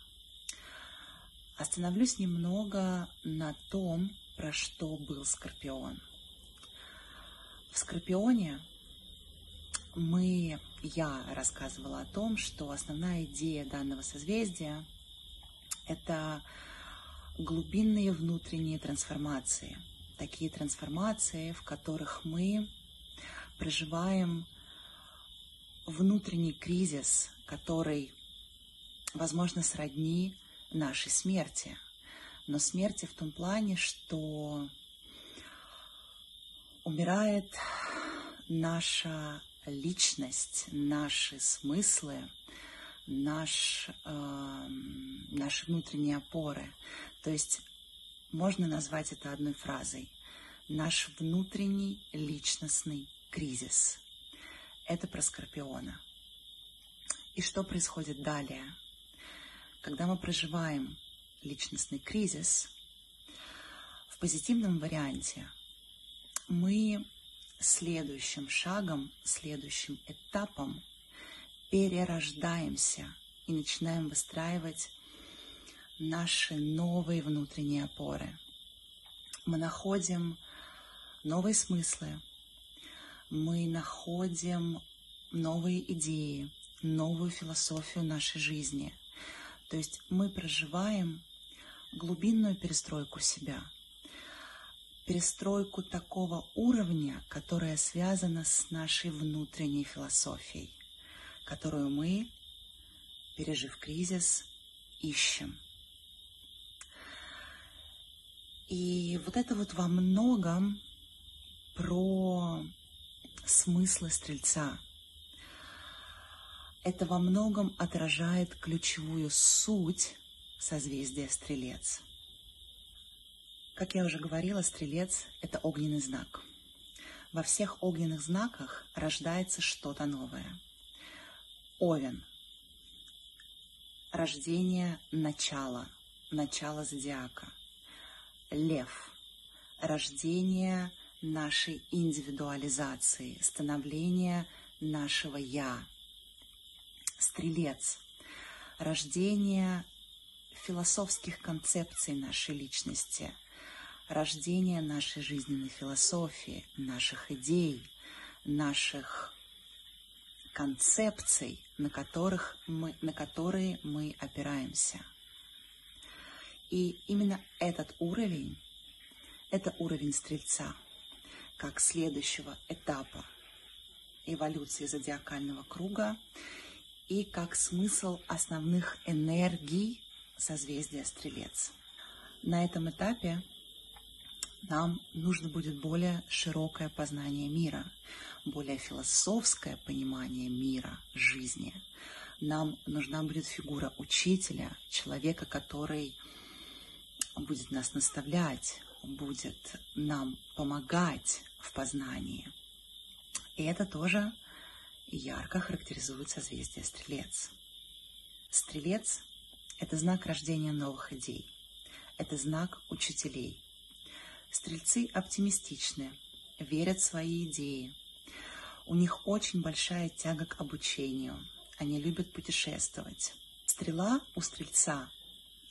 Остановлюсь немного на том, про что был Скорпион. В Скорпионе мы, я рассказывала о том, что основная идея данного созвездия – это глубинные внутренние трансформации. Такие трансформации, в которых мы проживаем внутренний кризис, который, возможно, сродни нашей смерти. Но смерти в том плане, что умирает наша личность, наши смыслы, наш, э, наши внутренние опоры. То есть можно назвать это одной фразой. Наш внутренний личностный кризис. Это про Скорпиона. И что происходит далее? Когда мы проживаем личностный кризис, в позитивном варианте мы следующим шагом, следующим этапом перерождаемся и начинаем выстраивать наши новые внутренние опоры. Мы находим новые смыслы, мы находим новые идеи, новую философию нашей жизни. То есть мы проживаем глубинную перестройку себя, перестройку такого уровня, которая связана с нашей внутренней философией, которую мы, пережив кризис, ищем. И вот это вот во многом про смыслы Стрельца. Это во многом отражает ключевую суть созвездия Стрелец. Как я уже говорила, Стрелец – это огненный знак. Во всех огненных знаках рождается что-то новое. Овен – рождение начала, начало зодиака. Лев – рождение нашей индивидуализации, становления нашего «я». Стрелец – рождение философских концепций нашей личности, рождение нашей жизненной философии, наших идей, наших концепций, на, которых мы, на которые мы опираемся. И именно этот уровень, это уровень Стрельца – как следующего этапа эволюции зодиакального круга и как смысл основных энергий созвездия Стрелец. На этом этапе нам нужно будет более широкое познание мира, более философское понимание мира, жизни. Нам нужна будет фигура учителя, человека, который будет нас наставлять, будет нам помогать в познании. И это тоже ярко характеризует созвездие Стрелец. Стрелец – это знак рождения новых идей. Это знак учителей. Стрельцы оптимистичны, верят в свои идеи. У них очень большая тяга к обучению. Они любят путешествовать. Стрела у стрельца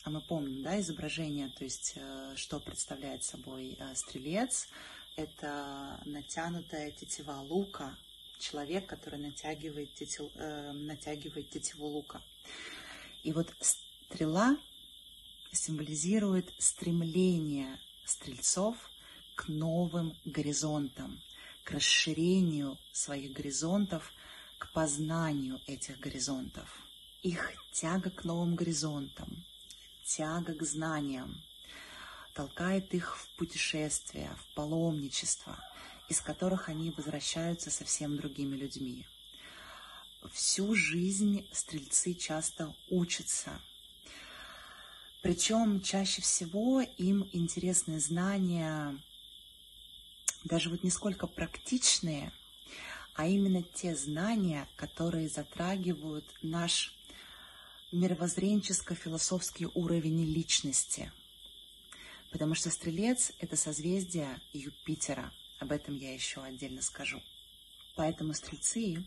а мы помним, да, изображение, то есть э, что представляет собой э, стрелец, это натянутая тетива лука, человек, который натягивает, тетив, э, натягивает тетиву лука. И вот стрела символизирует стремление стрельцов к новым горизонтам, к расширению своих горизонтов, к познанию этих горизонтов. Их тяга к новым горизонтам, тяга к знаниям, толкает их в путешествия, в паломничество, из которых они возвращаются совсем другими людьми. Всю жизнь стрельцы часто учатся. Причем чаще всего им интересны знания, даже вот не сколько практичные, а именно те знания, которые затрагивают наш мировоззренческо-философский уровень личности. Потому что Стрелец – это созвездие Юпитера. Об этом я еще отдельно скажу. Поэтому Стрельцы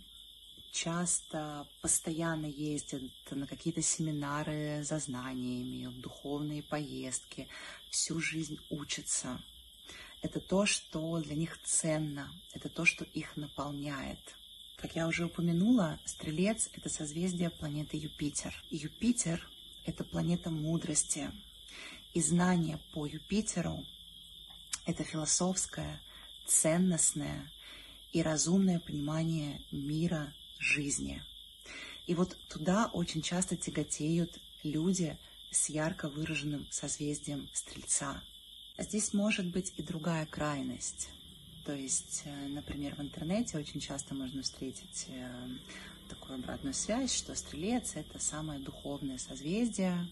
часто постоянно ездят на какие-то семинары за знаниями, в духовные поездки, всю жизнь учатся. Это то, что для них ценно, это то, что их наполняет – как я уже упомянула, Стрелец — это созвездие планеты Юпитер. И Юпитер — это планета мудрости. И знание по Юпитеру — это философское, ценностное и разумное понимание мира, жизни. И вот туда очень часто тяготеют люди с ярко выраженным созвездием Стрельца. Здесь может быть и другая крайность. То есть, э, например, в интернете очень часто можно встретить э, такую обратную связь, что стрелец — это самое духовное созвездие.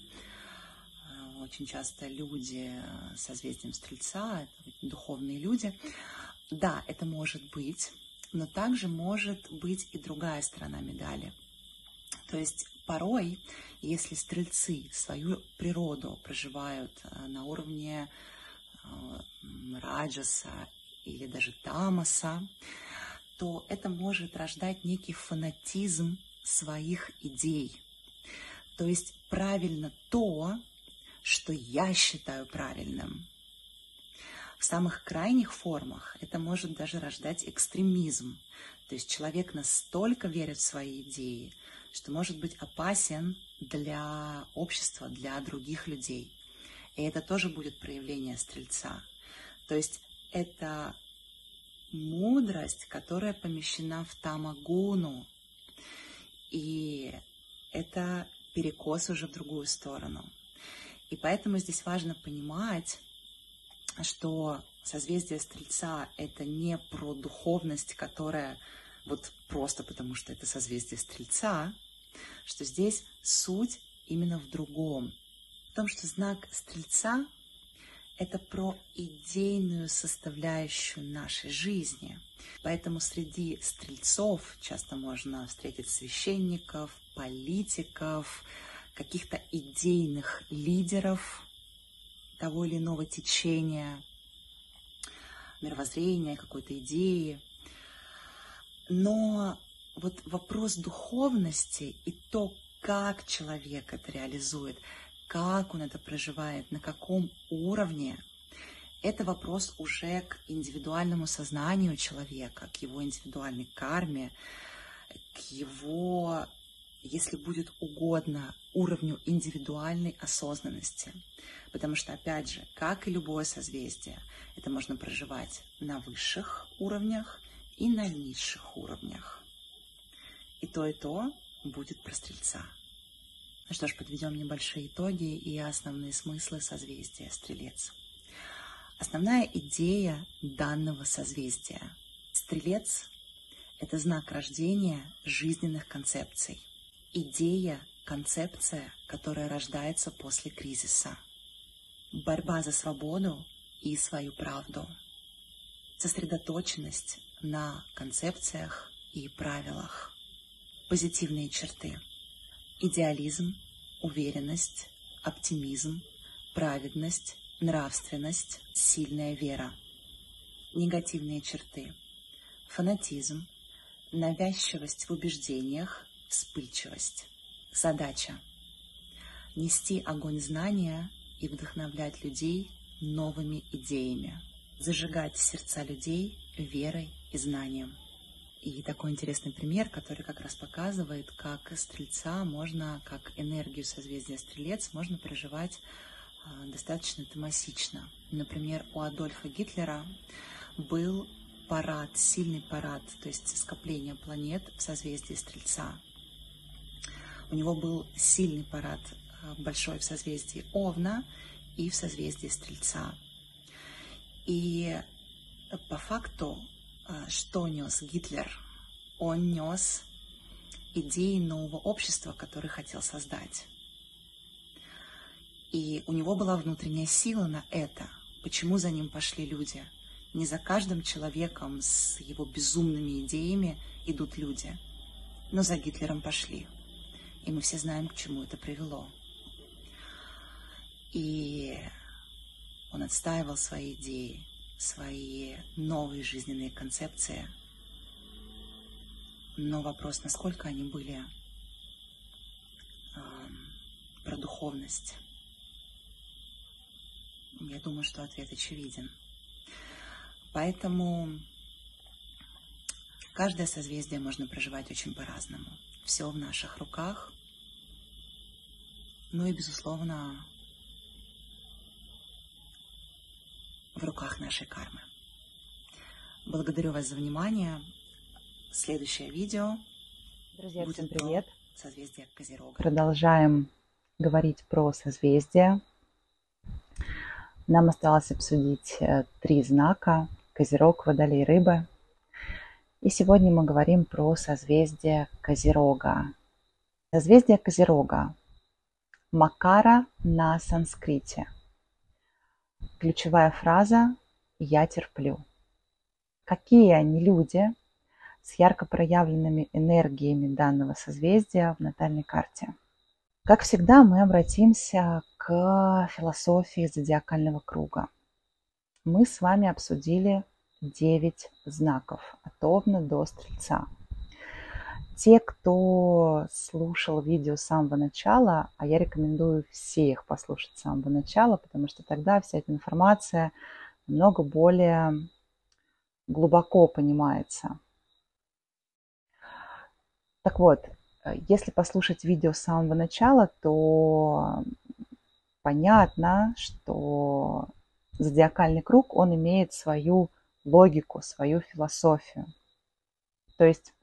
Э, очень часто люди с созвездием стрельца — это духовные люди. Да, это может быть, но также может быть и другая сторона медали. То есть порой, если стрельцы свою природу проживают на уровне раджаса или даже тамаса, то это может рождать некий фанатизм своих идей. То есть правильно то, что я считаю правильным. В самых крайних формах это может даже рождать экстремизм. То есть человек настолько верит в свои идеи, что может быть опасен для общества, для других людей. И это тоже будет проявление стрельца. То есть это мудрость, которая помещена в тамагуну. И это перекос уже в другую сторону. И поэтому здесь важно понимать, что созвездие Стрельца — это не про духовность, которая вот просто потому, что это созвездие Стрельца, что здесь суть именно в другом. В том, что знак Стрельца — это про идейную составляющую нашей жизни. Поэтому среди стрельцов часто можно встретить священников, политиков, каких-то идейных лидеров того или иного течения, мировоззрения, какой-то идеи. Но вот вопрос духовности и то, как человек это реализует, как он это проживает, на каком уровне, это вопрос уже к индивидуальному сознанию человека, к его индивидуальной карме, к его, если будет угодно, уровню индивидуальной осознанности. Потому что, опять же, как и любое созвездие, это можно проживать на высших уровнях и на низших уровнях. И то, и то будет про Стрельца. Ну что ж, подведем небольшие итоги и основные смыслы созвездия Стрелец. Основная идея данного созвездия. Стрелец – это знак рождения жизненных концепций. Идея, концепция, которая рождается после кризиса. Борьба за свободу и свою правду. Сосредоточенность на концепциях и правилах позитивные черты. Идеализм, уверенность, оптимизм, праведность, нравственность, сильная вера. Негативные черты. Фанатизм, навязчивость в убеждениях, вспыльчивость. Задача. Нести огонь знания и вдохновлять людей новыми идеями. Зажигать сердца людей верой и знанием. И такой интересный пример, который как раз показывает, как стрельца можно, как энергию созвездия стрелец можно проживать а, достаточно томасично. Например, у Адольфа Гитлера был парад, сильный парад, то есть скопление планет в созвездии Стрельца. У него был сильный парад а, большой в созвездии Овна и в созвездии Стрельца. И по факту а, что нес Гитлер? Он нес идеи нового общества, который хотел создать. И у него была внутренняя сила на это. Почему за ним пошли люди? Не за каждым человеком с его безумными идеями идут люди, но за Гитлером пошли. И мы все знаем, к чему это привело. И он отстаивал свои идеи, свои новые жизненные концепции. Но вопрос, насколько они были э, про духовность. Я думаю, что ответ очевиден. Поэтому каждое созвездие можно проживать очень по-разному. Все в наших руках. Ну и, безусловно, в руках нашей кармы. Благодарю вас за внимание. Следующее видео Друзья, будет всем привет. созвездие Козерога. Продолжаем говорить про созвездия. Нам осталось обсудить э, три знака – Козерог, Водолей, Рыбы. И сегодня мы говорим про созвездие Козерога. Созвездие Козерога – Макара на санскрите – Ключевая фраза «я терплю». Какие они люди с ярко проявленными энергиями данного созвездия в натальной карте? Как всегда, мы обратимся к философии зодиакального круга. Мы с вами обсудили 9 знаков от Овна до Стрельца. Те, кто слушал видео с самого начала, а я рекомендую всех послушать с самого начала, потому что тогда вся эта информация намного более глубоко понимается. Так вот, если послушать видео с самого начала, то понятно, что зодиакальный круг, он имеет свою логику, свою философию. То есть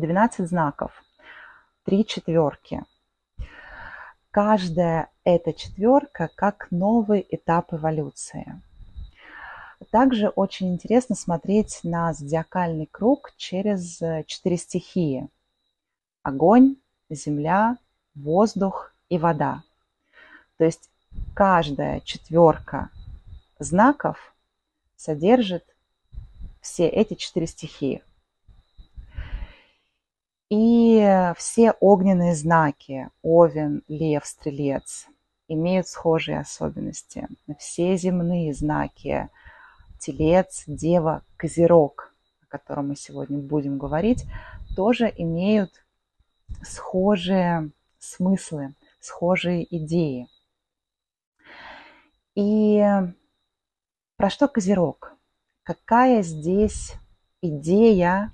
12 знаков, 3 четверки. Каждая эта четверка как новый этап эволюции. Также очень интересно смотреть на зодиакальный круг через четыре стихии. Огонь, земля, воздух и вода. То есть каждая четверка знаков содержит все эти четыре стихии. И все огненные знаки, Овен, Лев, Стрелец, имеют схожие особенности. Все земные знаки, Телец, Дева, Козерог, о котором мы сегодня будем говорить, тоже имеют схожие смыслы, схожие идеи. И про что Козерог? Какая здесь идея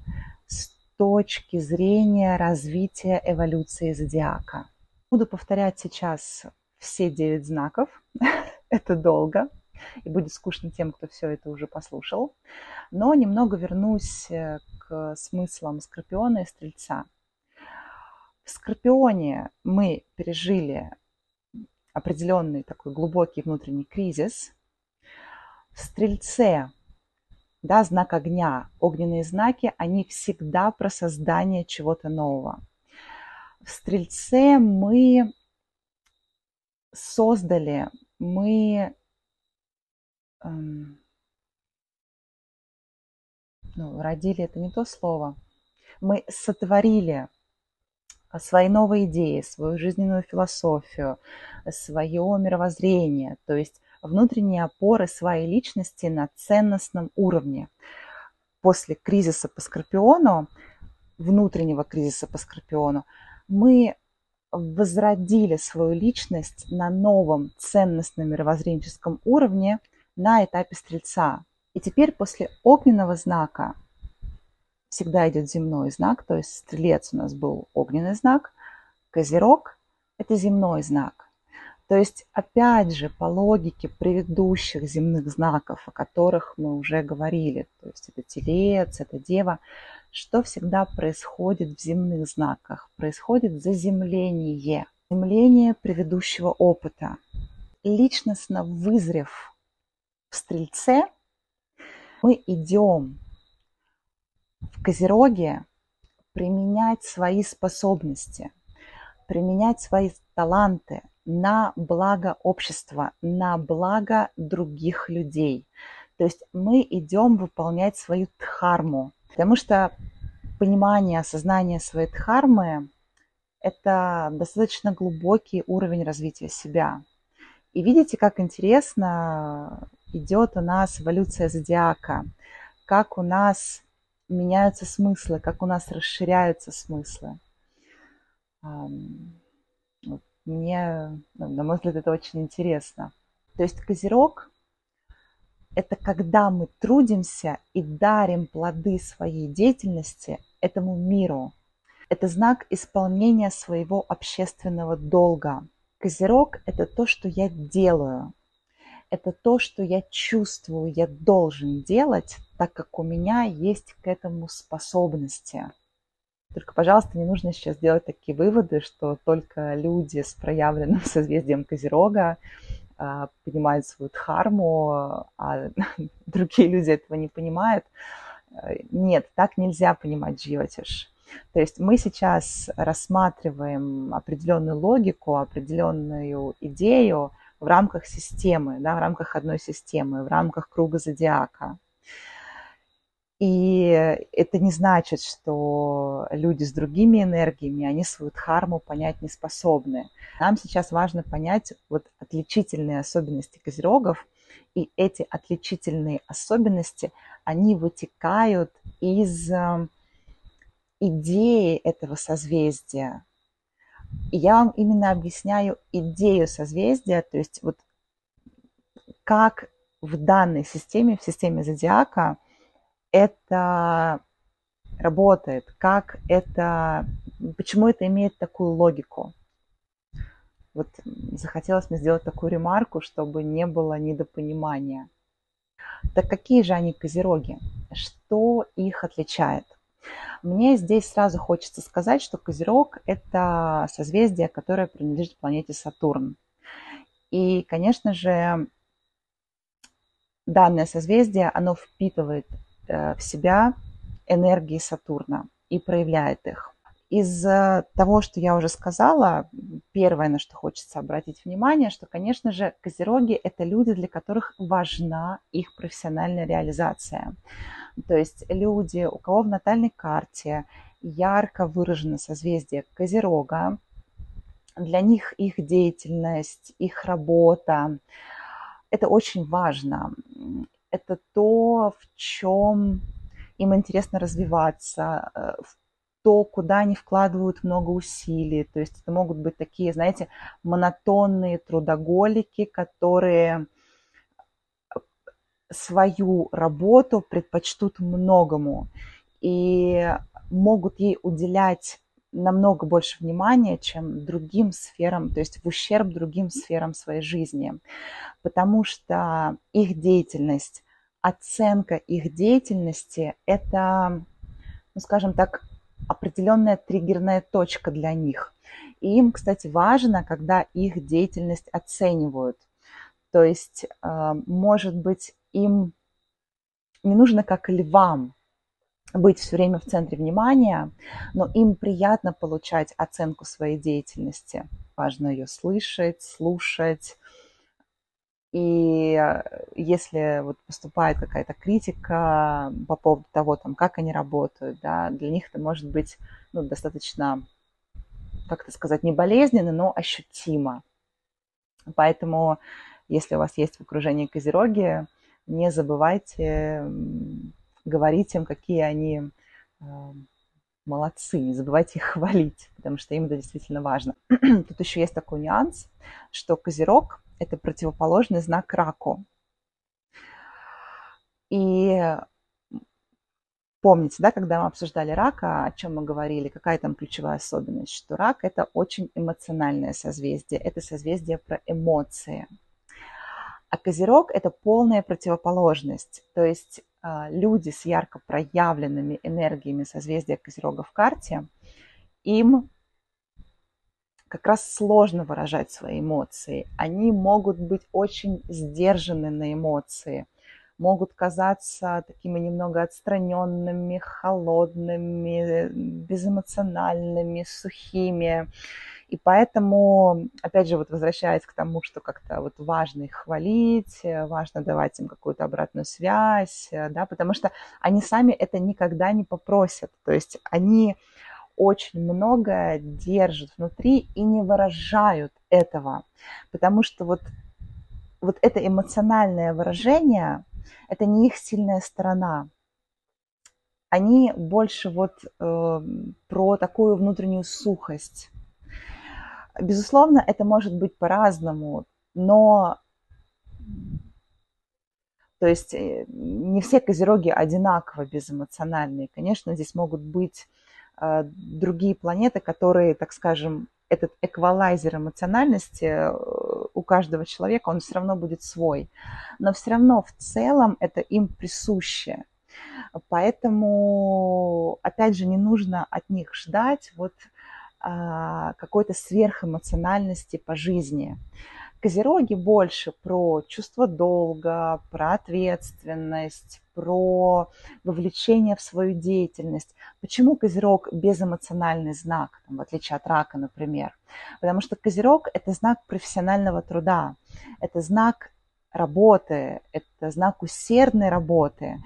точки зрения развития эволюции зодиака? Буду повторять сейчас все девять знаков. *laughs* это долго и будет скучно тем, кто все это уже послушал. Но немного вернусь э, к смыслам Скорпиона и Стрельца. В Скорпионе мы пережили определенный такой глубокий внутренний кризис. В Стрельце, да, знак огня, огненные знаки, они всегда про создание чего-то нового. В Стрельце мы создали, мы эм, ну, родили это не то слово, мы сотворили свои новые идеи, свою жизненную философию, свое мировоззрение, то есть внутренние опоры своей личности на ценностном уровне. После кризиса по Скорпиону, внутреннего кризиса по Скорпиону, мы возродили свою личность на новом ценностном мировоззренческом уровне на этапе Стрельца. И теперь после огненного знака всегда идет земной знак, то есть стрелец у нас был огненный знак, козерог – это земной знак. То есть, опять же, по логике предыдущих земных знаков, о которых мы уже говорили, то есть это телец, это дева, что всегда происходит в земных знаках? Происходит заземление, заземление предыдущего опыта. Личностно вызрев в стрельце, мы идем в Козероге применять свои способности, применять свои таланты на благо общества, на благо других людей. То есть мы идем выполнять свою дхарму, потому что понимание, осознание своей дхармы – это достаточно глубокий уровень развития себя. И видите, как интересно идет у нас эволюция зодиака, как у нас меняются смыслы, как у нас расширяются смыслы. Мне, ну, на мой взгляд, это очень интересно. То есть козерог – это когда мы трудимся и дарим плоды своей деятельности этому миру. Это знак исполнения своего общественного долга. Козерог – это то, что я делаю – это то, что я чувствую, я должен делать, так как у меня есть к этому способности. Только, пожалуйста, не нужно сейчас делать такие выводы, что только люди с проявленным *laughs* созвездием Козерога а, понимают свою дхарму, а *laughs* другие люди этого не понимают. Нет, так нельзя понимать дживатиш. То есть мы сейчас рассматриваем определенную логику, определенную идею, в рамках системы, да, в рамках одной системы, в рамках круга зодиака. И это не значит, что люди с другими энергиями, они свою дхарму понять не способны. Нам сейчас важно понять вот отличительные особенности козерогов, и эти отличительные особенности, они вытекают из э, идеи этого созвездия. И я вам именно объясняю идею созвездия, то есть вот как в данной системе, в системе зодиака, это работает, как это, почему это имеет такую логику. Вот захотелось мне сделать такую ремарку, чтобы не было недопонимания. Так какие же они козероги? Что их отличает? Мне здесь сразу хочется сказать, что Козерог – это созвездие, которое принадлежит планете Сатурн. И, конечно же, данное созвездие, оно впитывает в себя энергии Сатурна и проявляет их. Из того, что я уже сказала, первое, на что хочется обратить внимание, что, конечно же, козероги – это люди, для которых важна их профессиональная реализация. То есть люди, у кого в натальной карте ярко выражено созвездие Козерога, для них их деятельность, их работа – это очень важно. Это то, в чем им интересно развиваться, э, в то, куда они вкладывают много усилий. То есть это могут быть такие, знаете, монотонные трудоголики, которые свою работу предпочтут многому и могут ей уделять намного больше внимания, чем другим сферам, то есть в ущерб другим сферам своей жизни, потому что их деятельность, оценка их деятельности – это, ну, скажем так, определенная триггерная точка для них. И им, кстати, важно, когда их деятельность оценивают. То есть, э, может быть, им не нужно, как львам, быть все время в центре внимания, но им приятно получать оценку своей деятельности. Важно ее слышать, слушать. И э, если вот поступает какая-то критика по поводу того, там, как они работают, да, для них это может быть ну, достаточно, как это сказать, не болезненно, но ощутимо. Поэтому, если у вас есть в окружении козероги, не забывайте говорить им, какие они э, молодцы, не забывайте их *laughs* хвалить, потому что им это действительно важно. *clears throat* Тут еще есть такой нюанс, что козерог – это противоположный знак раку. И помните, да, когда мы обсуждали рака, о чем мы говорили, какая там ключевая особенность, что рак – это очень эмоциональное созвездие, это созвездие про эмоции – а Козерог – это полная противоположность. То есть люди с ярко проявленными энергиями созвездия Козерога в карте, им как раз сложно выражать свои эмоции. Они могут быть очень сдержаны на эмоции, могут казаться такими немного отстраненными, холодными, безэмоциональными, сухими. И поэтому, опять же, вот возвращаясь к тому, что как-то вот важно их хвалить, э, важно давать им какую-то обратную связь, э, да, потому что они сами это никогда не попросят. То есть они очень многое держат внутри и не выражают этого, потому что вот, вот это эмоциональное выражение, это не их сильная сторона. Они больше вот э, про такую внутреннюю сухость, Безусловно, это может быть по-разному, но то есть э, не все козероги одинаково безэмоциональные. Конечно, здесь могут быть э, другие планеты, которые, так скажем, этот эквалайзер эмоциональности э, у каждого человека, он все равно будет свой. Но все равно в целом это им присуще. Поэтому, опять же, не нужно от них ждать вот какой-то сверхэмоциональности по жизни. Козероги больше про чувство долга, про ответственность, про вовлечение в свою деятельность. Почему Козерог безэмоциональный знак, в отличие от рака, например? Потому что Козерог – это знак профессионального труда, это знак работы, это знак усердной работы.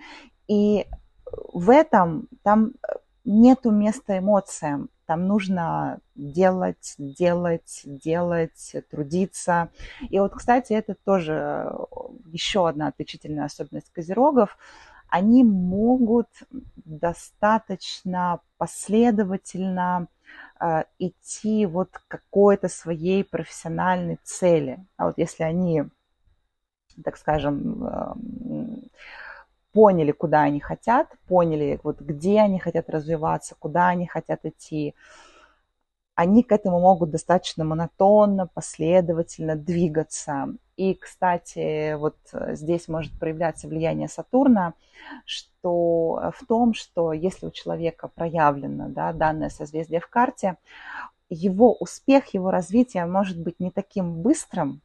И в этом там нету места эмоциям. Там нужно делать, делать, делать, трудиться. И вот, кстати, это тоже э, еще одна отличительная особенность козерогов. они могут достаточно последовательно э, идти вот к какой-то своей профессиональной цели. А вот если они, так скажем, э, поняли, куда они хотят, поняли, вот где они хотят развиваться, куда они хотят идти, они к этому могут достаточно монотонно, последовательно двигаться. И, кстати, вот здесь может проявляться влияние Сатурна, что в том, что если у человека проявлено да, данное созвездие в карте, его успех, его развитие может быть не таким быстрым,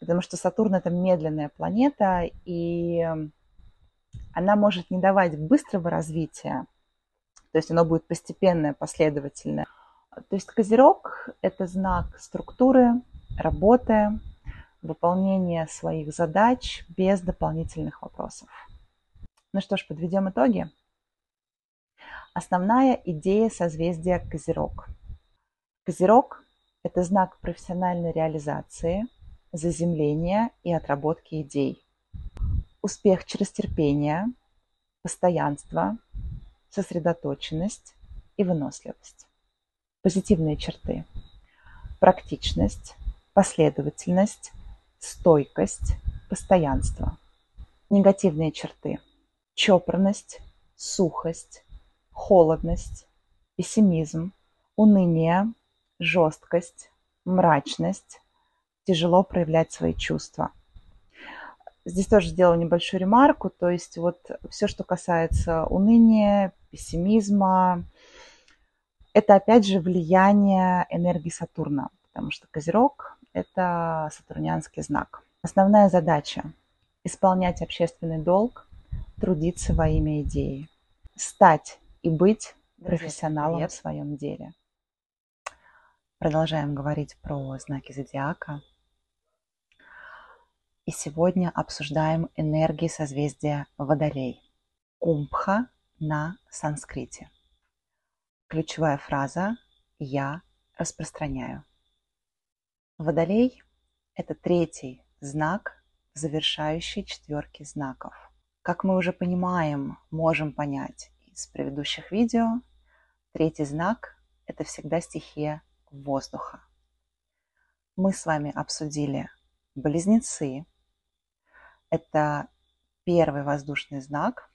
потому что Сатурн это медленная планета, и она может не давать быстрого развития, то есть оно будет постепенное, последовательное. То есть Козерог – это знак структуры, работы, выполнения своих задач без дополнительных вопросов. Ну что ж, подведем итоги. Основная идея созвездия Козерог. Козерог – это знак профессиональной реализации, заземления и отработки идей. Успех через терпение, постоянство, сосредоточенность и выносливость. Позитивные черты. Практичность, последовательность, стойкость, постоянство. Негативные черты. Чопорность, сухость, холодность, пессимизм, уныние, жесткость, мрачность, тяжело проявлять свои чувства. Здесь тоже сделала небольшую ремарку, то есть вот все, что касается уныния, пессимизма, это опять же влияние энергии Сатурна, потому что Козерог – это сатурнианский знак. Основная задача – исполнять общественный долг, трудиться во имя идеи, стать и быть профессионалом в своем деле. Продолжаем говорить про знаки зодиака. И сегодня обсуждаем энергии созвездия Водолей. Кумбха на санскрите – Ключевая фраза «Я распространяю». Водолей – это третий знак, завершающий четверки знаков. Как мы уже понимаем, можем понять из предыдущих видео, третий знак – это всегда стихия воздуха. Мы с вами обсудили близнецы. Это первый воздушный знак.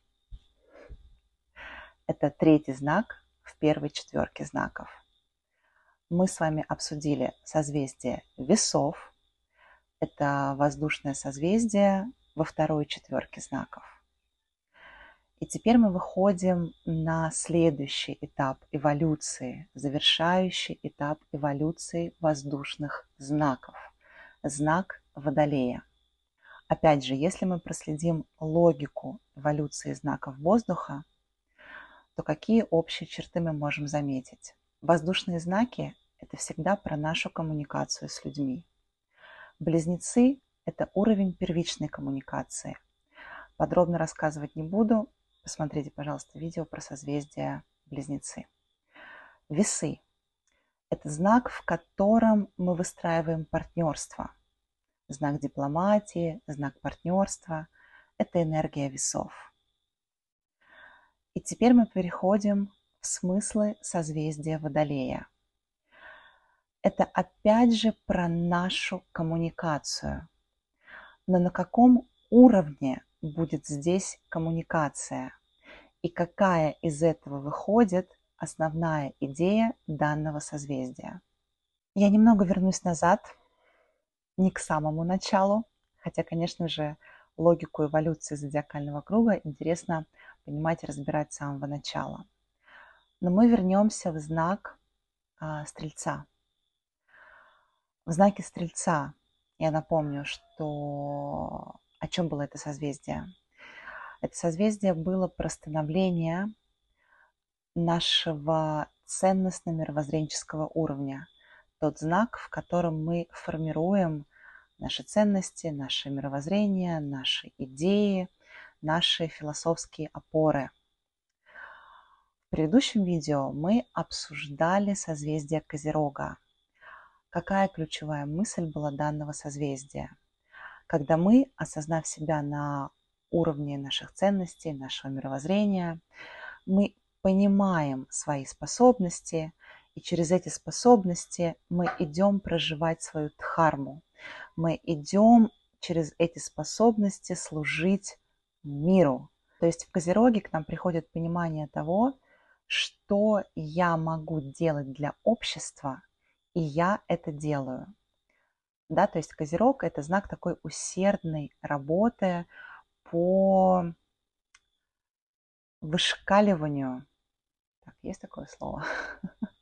Это третий знак в первой четверке знаков. Мы с вами обсудили созвездие весов. Это воздушное созвездие во второй четверке знаков. И теперь мы выходим на следующий этап эволюции, завершающий этап эволюции воздушных знаков. Знак Водолея. Опять же, если мы проследим логику эволюции знаков воздуха, то какие общие черты мы можем заметить? Воздушные знаки – это всегда про нашу коммуникацию с людьми. Близнецы – это уровень первичной коммуникации. Подробно рассказывать не буду. Посмотрите, пожалуйста, видео про созвездия Близнецы. Весы – это знак, в котором мы выстраиваем партнерство. Знак дипломатии, знак партнерства – это энергия весов – и теперь мы переходим в смыслы созвездия Водолея. Это опять же про нашу коммуникацию. Но на каком уровне будет здесь коммуникация? И какая из этого выходит основная идея данного созвездия? Я немного вернусь назад, не к самому началу, хотя, конечно же, логику эволюции зодиакального круга интересно понимать и разбирать с самого начала. Но мы вернемся в знак а, Стрельца. В знаке Стрельца я напомню, что о чем было это созвездие. Это созвездие было про становление нашего ценностно-мировоззренческого уровня. Тот знак, в котором мы формируем наши ценности, наше мировоззрение, наши идеи – наши философские опоры. В предыдущем видео мы обсуждали созвездие Козерога. Какая ключевая мысль была данного созвездия? Когда мы, осознав себя на уровне наших ценностей, нашего мировоззрения. Мы понимаем свои способности, и через эти способности мы идем проживать свою дхарму. Мы идем через эти способности служить миру. То есть в Козероге к нам приходит понимание того, что я могу делать для общества, и я это делаю. Да, то есть Козерог – это знак такой усердной работы по вышкаливанию. Так, есть такое слово? *laughs*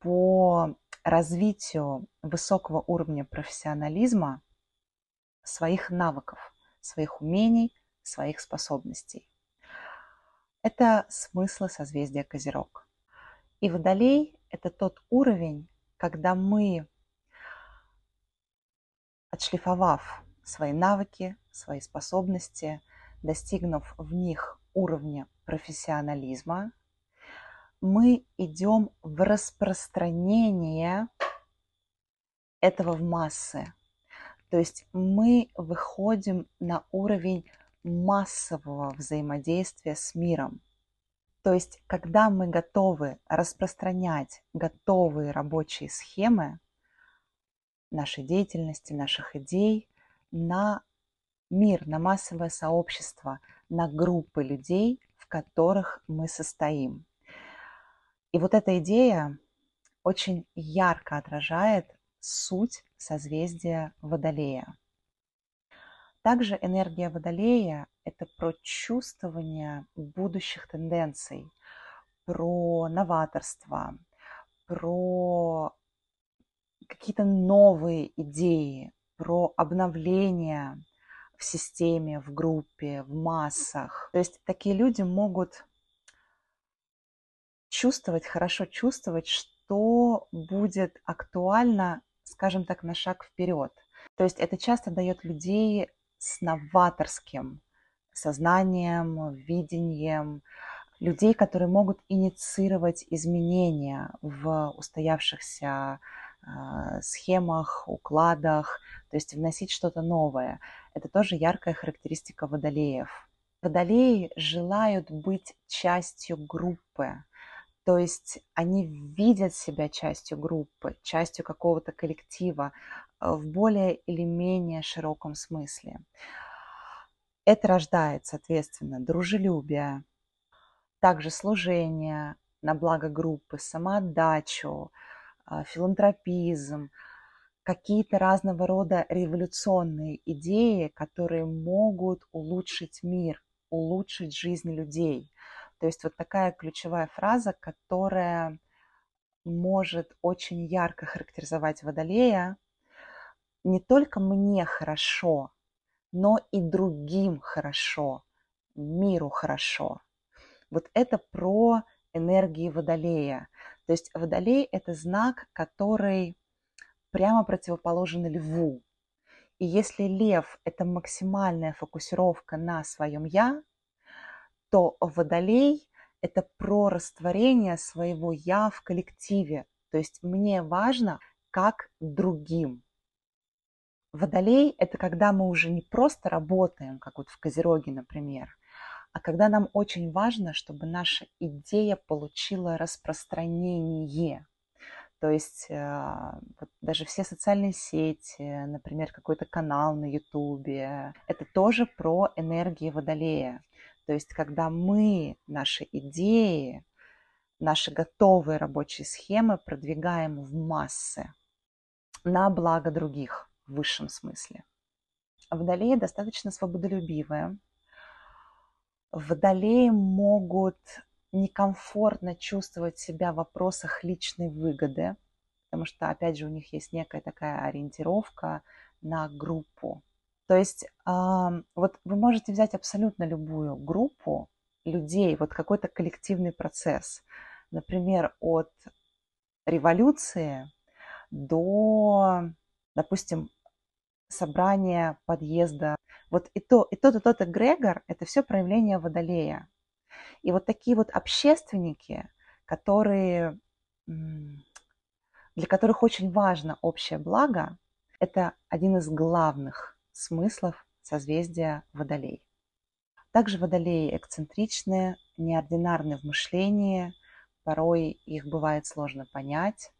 По развитию высокого уровня профессионализма своих навыков, своих умений, своих способностей. Это смыслы созвездия Козерог. И Водолей – это тот уровень, когда мы, отшлифовав свои навыки, свои способности, достигнув в них уровня профессионализма, мы идем в распространение этого в массы. То есть мы выходим на уровень массового взаимодействия с миром. То есть, когда мы готовы распространять готовые рабочие схемы нашей деятельности, наших идей на мир, на массовое сообщество, на группы людей, в которых мы состоим. И вот эта идея очень ярко отражает суть созвездия Водолея. Также энергия Водолея – это про чувствование будущих тенденций, про новаторство, про какие-то новые идеи, про обновление в системе, в группе, в массах. То есть такие люди могут чувствовать, хорошо чувствовать, что будет актуально, скажем так, на шаг вперед. То есть это часто дает людей с новаторским сознанием, видением, людей, которые могут инициировать изменения в устоявшихся э, схемах, укладах, то есть вносить что-то новое. Это тоже яркая характеристика водолеев. Водолеи желают быть частью группы, то есть они видят себя частью группы, частью какого-то коллектива, Э, в более или менее широком смысле. Это рождает, соответственно, дружелюбие, также служение на благо группы, самоотдачу, э, филантропизм, какие-то разного рода революционные идеи, которые могут улучшить мир, улучшить жизнь людей. То есть вот такая ключевая фраза, которая может очень ярко характеризовать Водолея, не только мне хорошо, но и другим хорошо, миру хорошо. Вот это про энергии Водолея. То есть Водолей – это знак, который прямо противоположен Льву. И если Лев – это максимальная фокусировка на своем «я», то Водолей – это про растворение своего «я» в коллективе. То есть мне важно, как другим – Водолей – это когда мы уже не просто работаем, как вот в Козероге, например, а когда нам очень важно, чтобы наша идея получила распространение. То есть э, вот даже все социальные сети, например, какой-то канал на Ютубе, это тоже про энергии Водолея. То есть когда мы наши идеи, наши готовые рабочие схемы продвигаем в массы на благо других в высшем смысле. Водолеи достаточно свободолюбивые. Водолеи могут некомфортно чувствовать себя в вопросах личной выгоды, потому что, опять же, у них есть некая такая ориентировка на группу. То есть вот вы можете взять абсолютно любую группу людей, вот какой-то коллективный процесс, например, от революции до, допустим, собрание подъезда. Вот и то, и тот, и тот эгрегор – это все проявление водолея. И вот такие вот общественники, которые, для которых очень важно общее благо, это один из главных смыслов созвездие Водолей. Также Водолеи эксцентричные, неординарны в мышлении, порой их бывает сложно понять.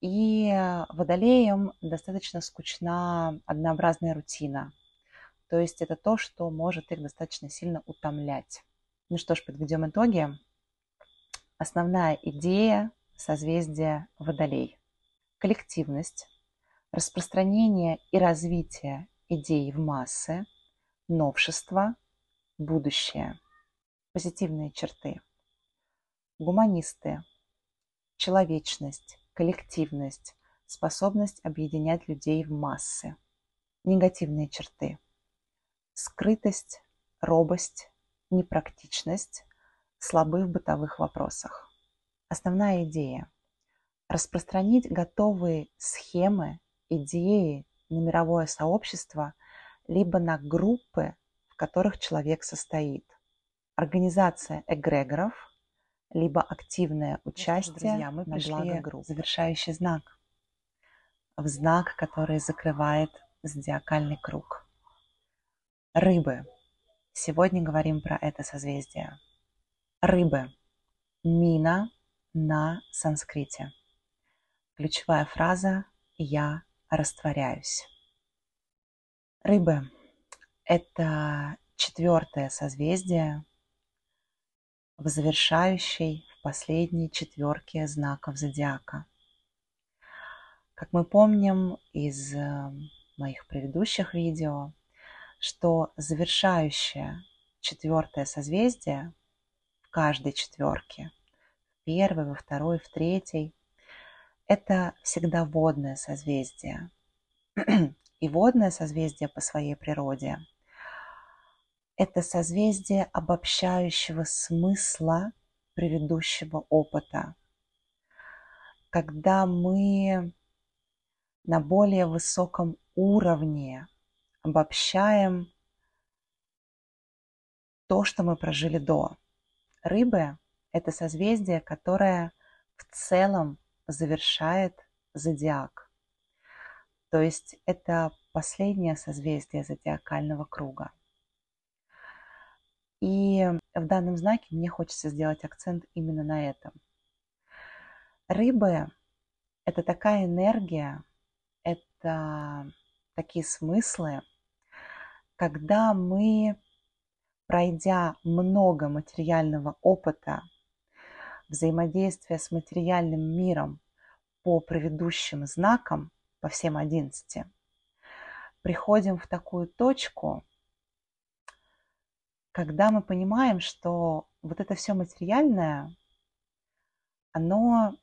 И водолеям достаточно скучна однообразная рутина. То есть это то, что может их достаточно сильно утомлять. Ну что ж, подведем итоги. Основная идея созвездия Водолей. Коллективность, распространение и развитие идей в массы, новшество, будущее. Позитивные черты. Гуманисты, человечность, коллективность, способность объединять людей в массы. Негативные черты. Скрытость, робость, непрактичность, слабы в бытовых вопросах. Основная идея – распространить готовые схемы, идеи на мировое сообщество, либо на группы, в которых человек состоит. Организация эгрегоров, либо активное участие друзья, мы на благо группы. Завершающий знак. В знак, который закрывает зодиакальный круг. Рыбы. Сегодня говорим про это созвездие. Рыбы. Мина на санскрите. Ключевая фраза «Я растворяюсь». Рыбы – это четвертое созвездие в завершающей в последней четверке знаков зодиака. Как мы помним из э, моих предыдущих видео, что завершающее четвертое созвездие в каждой четверке первой, во второй, в третьей. Это всегда водное созвездие. *clears throat* И водное созвездие по своей природе – это созвездие обобщающего смысла предыдущего опыта. Когда мы на более высоком уровне обобщаем то, что мы прожили до. Рыбы это созвездие, которое в целом завершает зодиак. То есть это последнее созвездие зодиакального круга. И в данном знаке мне хочется сделать акцент именно на этом. Рыбы – это такая энергия, это такие смыслы, когда мы, пройдя много материального опыта взаимодействия с материальным миром по предыдущим знакам, по всем одиннадцати, приходим в такую точку, когда мы понимаем, что вот это все материальное, оно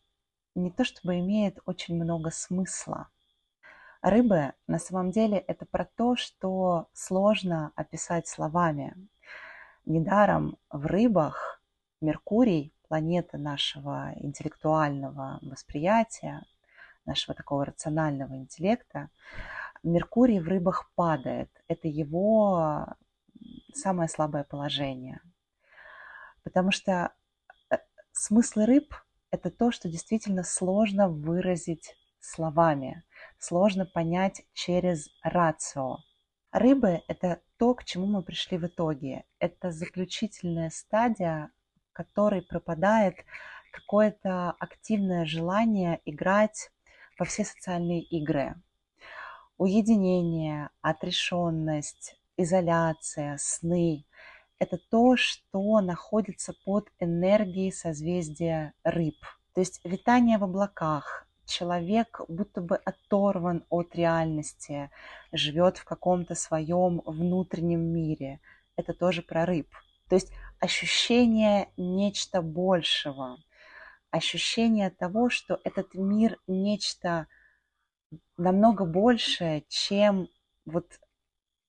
не то чтобы имеет очень много смысла. Рыбы на самом деле это про то, что сложно описать словами. Недаром в рыбах Меркурий планета нашего интеллектуального восприятия, нашего такого рационального интеллекта, Меркурий в рыбах падает. Это его самое слабое положение. Потому что э, смысл рыб – это то, что действительно сложно выразить словами, сложно понять через рацио. Рыбы – это то, к чему мы пришли в итоге. Это заключительная стадия которой пропадает какое-то активное желание играть во все социальные игры. Уединение, отрешенность, изоляция, сны – это то, что находится под энергией созвездия рыб. То есть витание в облаках, человек будто бы оторван от реальности, живет в каком-то своем внутреннем мире. Это тоже про рыб. То есть ощущение нечто большего, ощущение того, что этот мир нечто намного большее, чем вот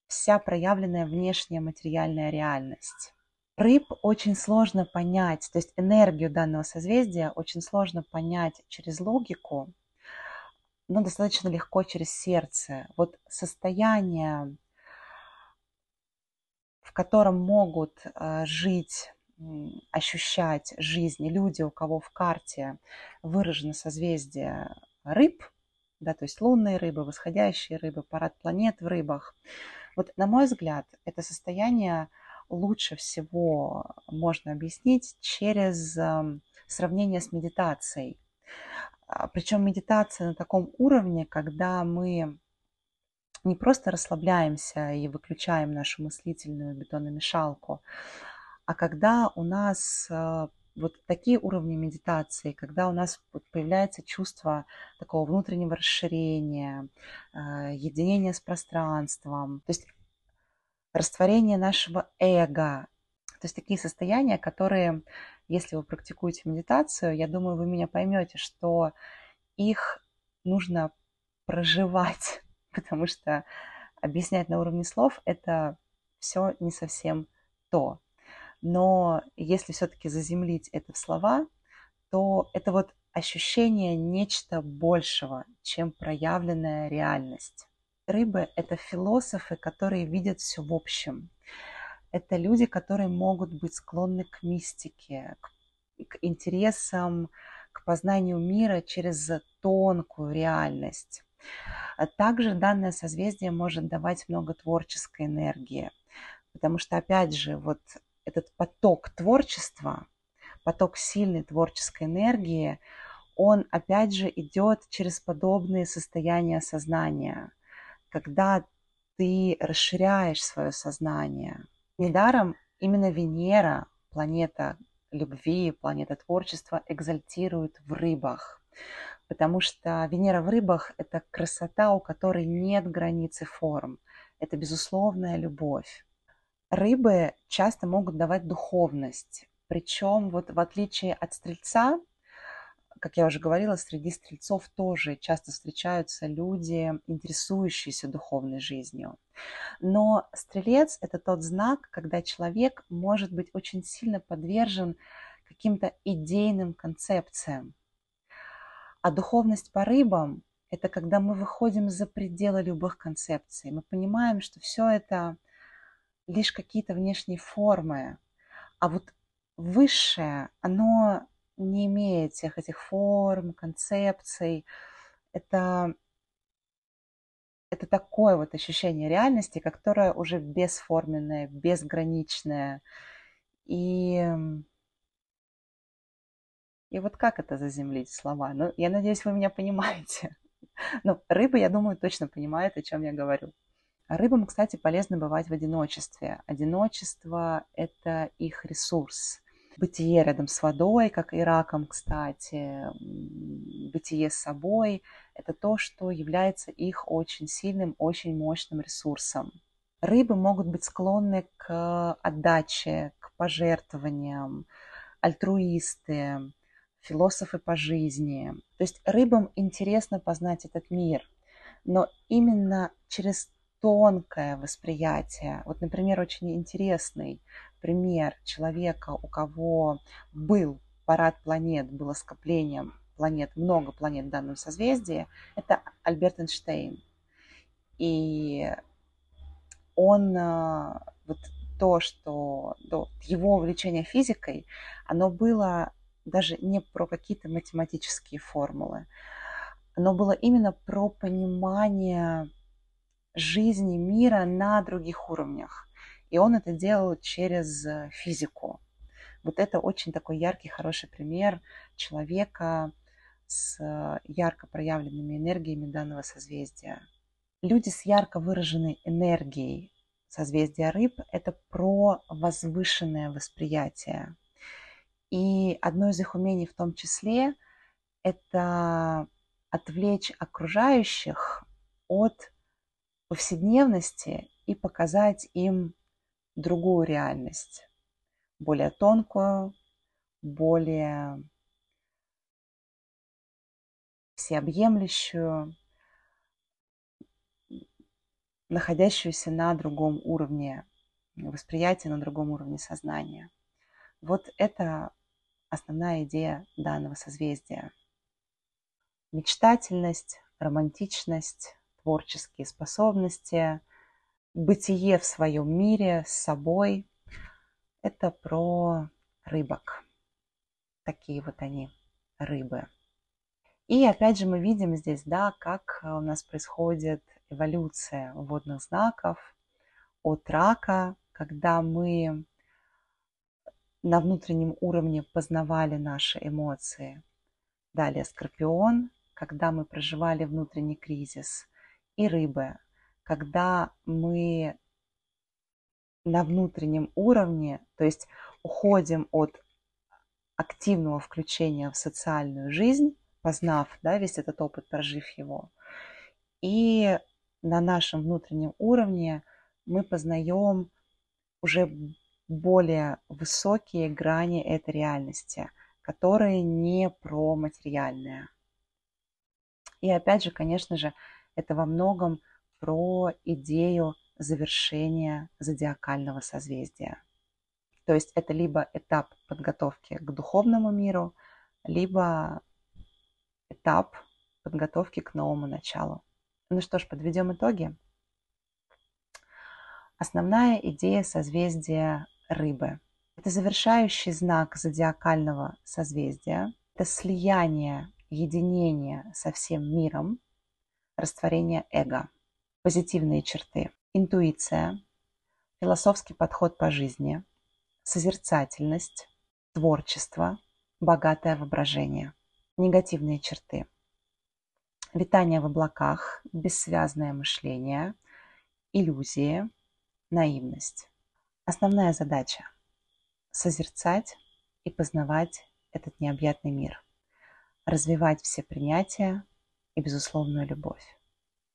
вся проявленная внешняя материальная реальность. Рыб очень сложно понять, то есть энергию данного созвездия очень сложно понять через логику, но достаточно легко через сердце. Вот состояние котором могут э, жить, ощущать жизнь люди, у кого в карте выражено созвездие рыб, да, то есть лунные рыбы, восходящие рыбы, парад планет в рыбах. Вот, на мой взгляд, это состояние лучше всего можно объяснить через эм, сравнение с медитацией. А, Причем медитация на таком уровне, когда мы не просто расслабляемся и выключаем нашу мыслительную бетономешалку, а когда у нас э, вот такие уровни медитации, когда у нас появляется чувство такого внутреннего расширения, а, единения с пространством, то есть растворение нашего эго. То есть такие состояния, которые, если вы практикуете медитацию, я думаю, вы меня поймете, что их нужно проживать, *laughs* потому что объяснять на уровне слов это все не совсем то. Но если все-таки заземлить это в слова, то это вот ощущение нечто большего, чем проявленная реальность. Рыбы – это философы, которые видят все в общем. Это люди, которые могут быть склонны к мистике, к, к интересам, к познанию мира через тонкую реальность. Также данное созвездие может давать много творческой энергии, потому что, опять же, вот этот поток творчества, поток сильной творческой энергии, он опять же идет через подобные состояния сознания, когда ты расширяешь свое сознание. Недаром именно Венера, планета любви, планета творчества, экзальтирует в рыбах. Потому что Венера в рыбах – это красота, у которой нет границы форм. Это безусловная любовь. Рыбы часто могут давать духовность. Причем вот в отличие от стрельца, как я уже говорила, среди стрельцов тоже часто встречаются люди, интересующиеся духовной жизнью. Но стрелец – это тот знак, когда человек может быть очень сильно подвержен каким-то идейным концепциям. А духовность по рыбам – это когда мы выходим за пределы любых концепций. Мы понимаем, что все это лишь какие-то внешние формы. А вот высшее, оно не имеет всех этих форм, концепций. Это, это такое вот ощущение реальности, которое уже бесформенное, безграничное. И, и вот как это заземлить слова? Ну, я надеюсь, вы меня понимаете. *laughs* Ну, рыба, я думаю, точно понимает, о чем я говорю. Рыбам, кстати, полезно бывать в одиночестве. Одиночество – это их ресурс. Бытие рядом с водой, как и раком, кстати, бытие с собой – это то, что является их очень сильным, очень мощным ресурсом. Рыбы могут быть склонны к отдаче, к пожертвованиям, альтруисты, философы по жизни. То есть рыбам интересно познать этот мир, но именно через тонкое восприятие. Вот, например, очень интересный пример человека, у кого был парад планет, было скоплением планет, много планет в данном созвездии, это Альберт Эйнштейн. И он, э, вот то, что то, его увлечение физикой, оно было даже не про какие-то математические формулы, оно было именно про понимание жизни мира на других уровнях. И он это делал через э, физику. Вот это очень такой яркий, хороший пример человека с э, ярко проявленными энергиями данного созвездия. Люди с ярко выраженной энергией созвездия рыб – это про возвышенное восприятие. И одно из их умений в том числе – это отвлечь окружающих от повседневности и показать им другую реальность, более тонкую, более всеобъемлющую, находящуюся на другом уровне восприятия, на другом уровне сознания. Вот это основная идея данного созвездия. Мечтательность, романтичность, творческие способности, бытие в своем мире с собой. Это про рыбок. Такие вот они, рыбы. И опять же мы видим здесь, да, как у нас происходит эволюция водных знаков от рака, когда мы на внутреннем уровне познавали наши эмоции. Далее скорпион, когда мы проживали внутренний кризис. И рыбы, когда мы на внутреннем уровне, то есть уходим от активного включения в социальную жизнь, познав да, весь этот опыт, прожив его. И на нашем внутреннем уровне мы познаем уже более высокие грани этой реальности, которые не про материальное. И опять же, конечно же, это во многом про идею завершения зодиакального созвездия. То есть это либо этап подготовки к духовному миру, либо этап подготовки к новому началу. Ну что ж, подведем итоги. Основная идея созвездия рыбы. Это завершающий знак зодиакального созвездия. Это слияние, единение со всем миром, растворение эго. Позитивные черты. Интуиция, философский подход по жизни, созерцательность, творчество, богатое воображение негативные черты. Витание в облаках, бессвязное мышление, иллюзии, наивность. Основная задача – созерцать и познавать этот необъятный мир, развивать все принятия и безусловную любовь.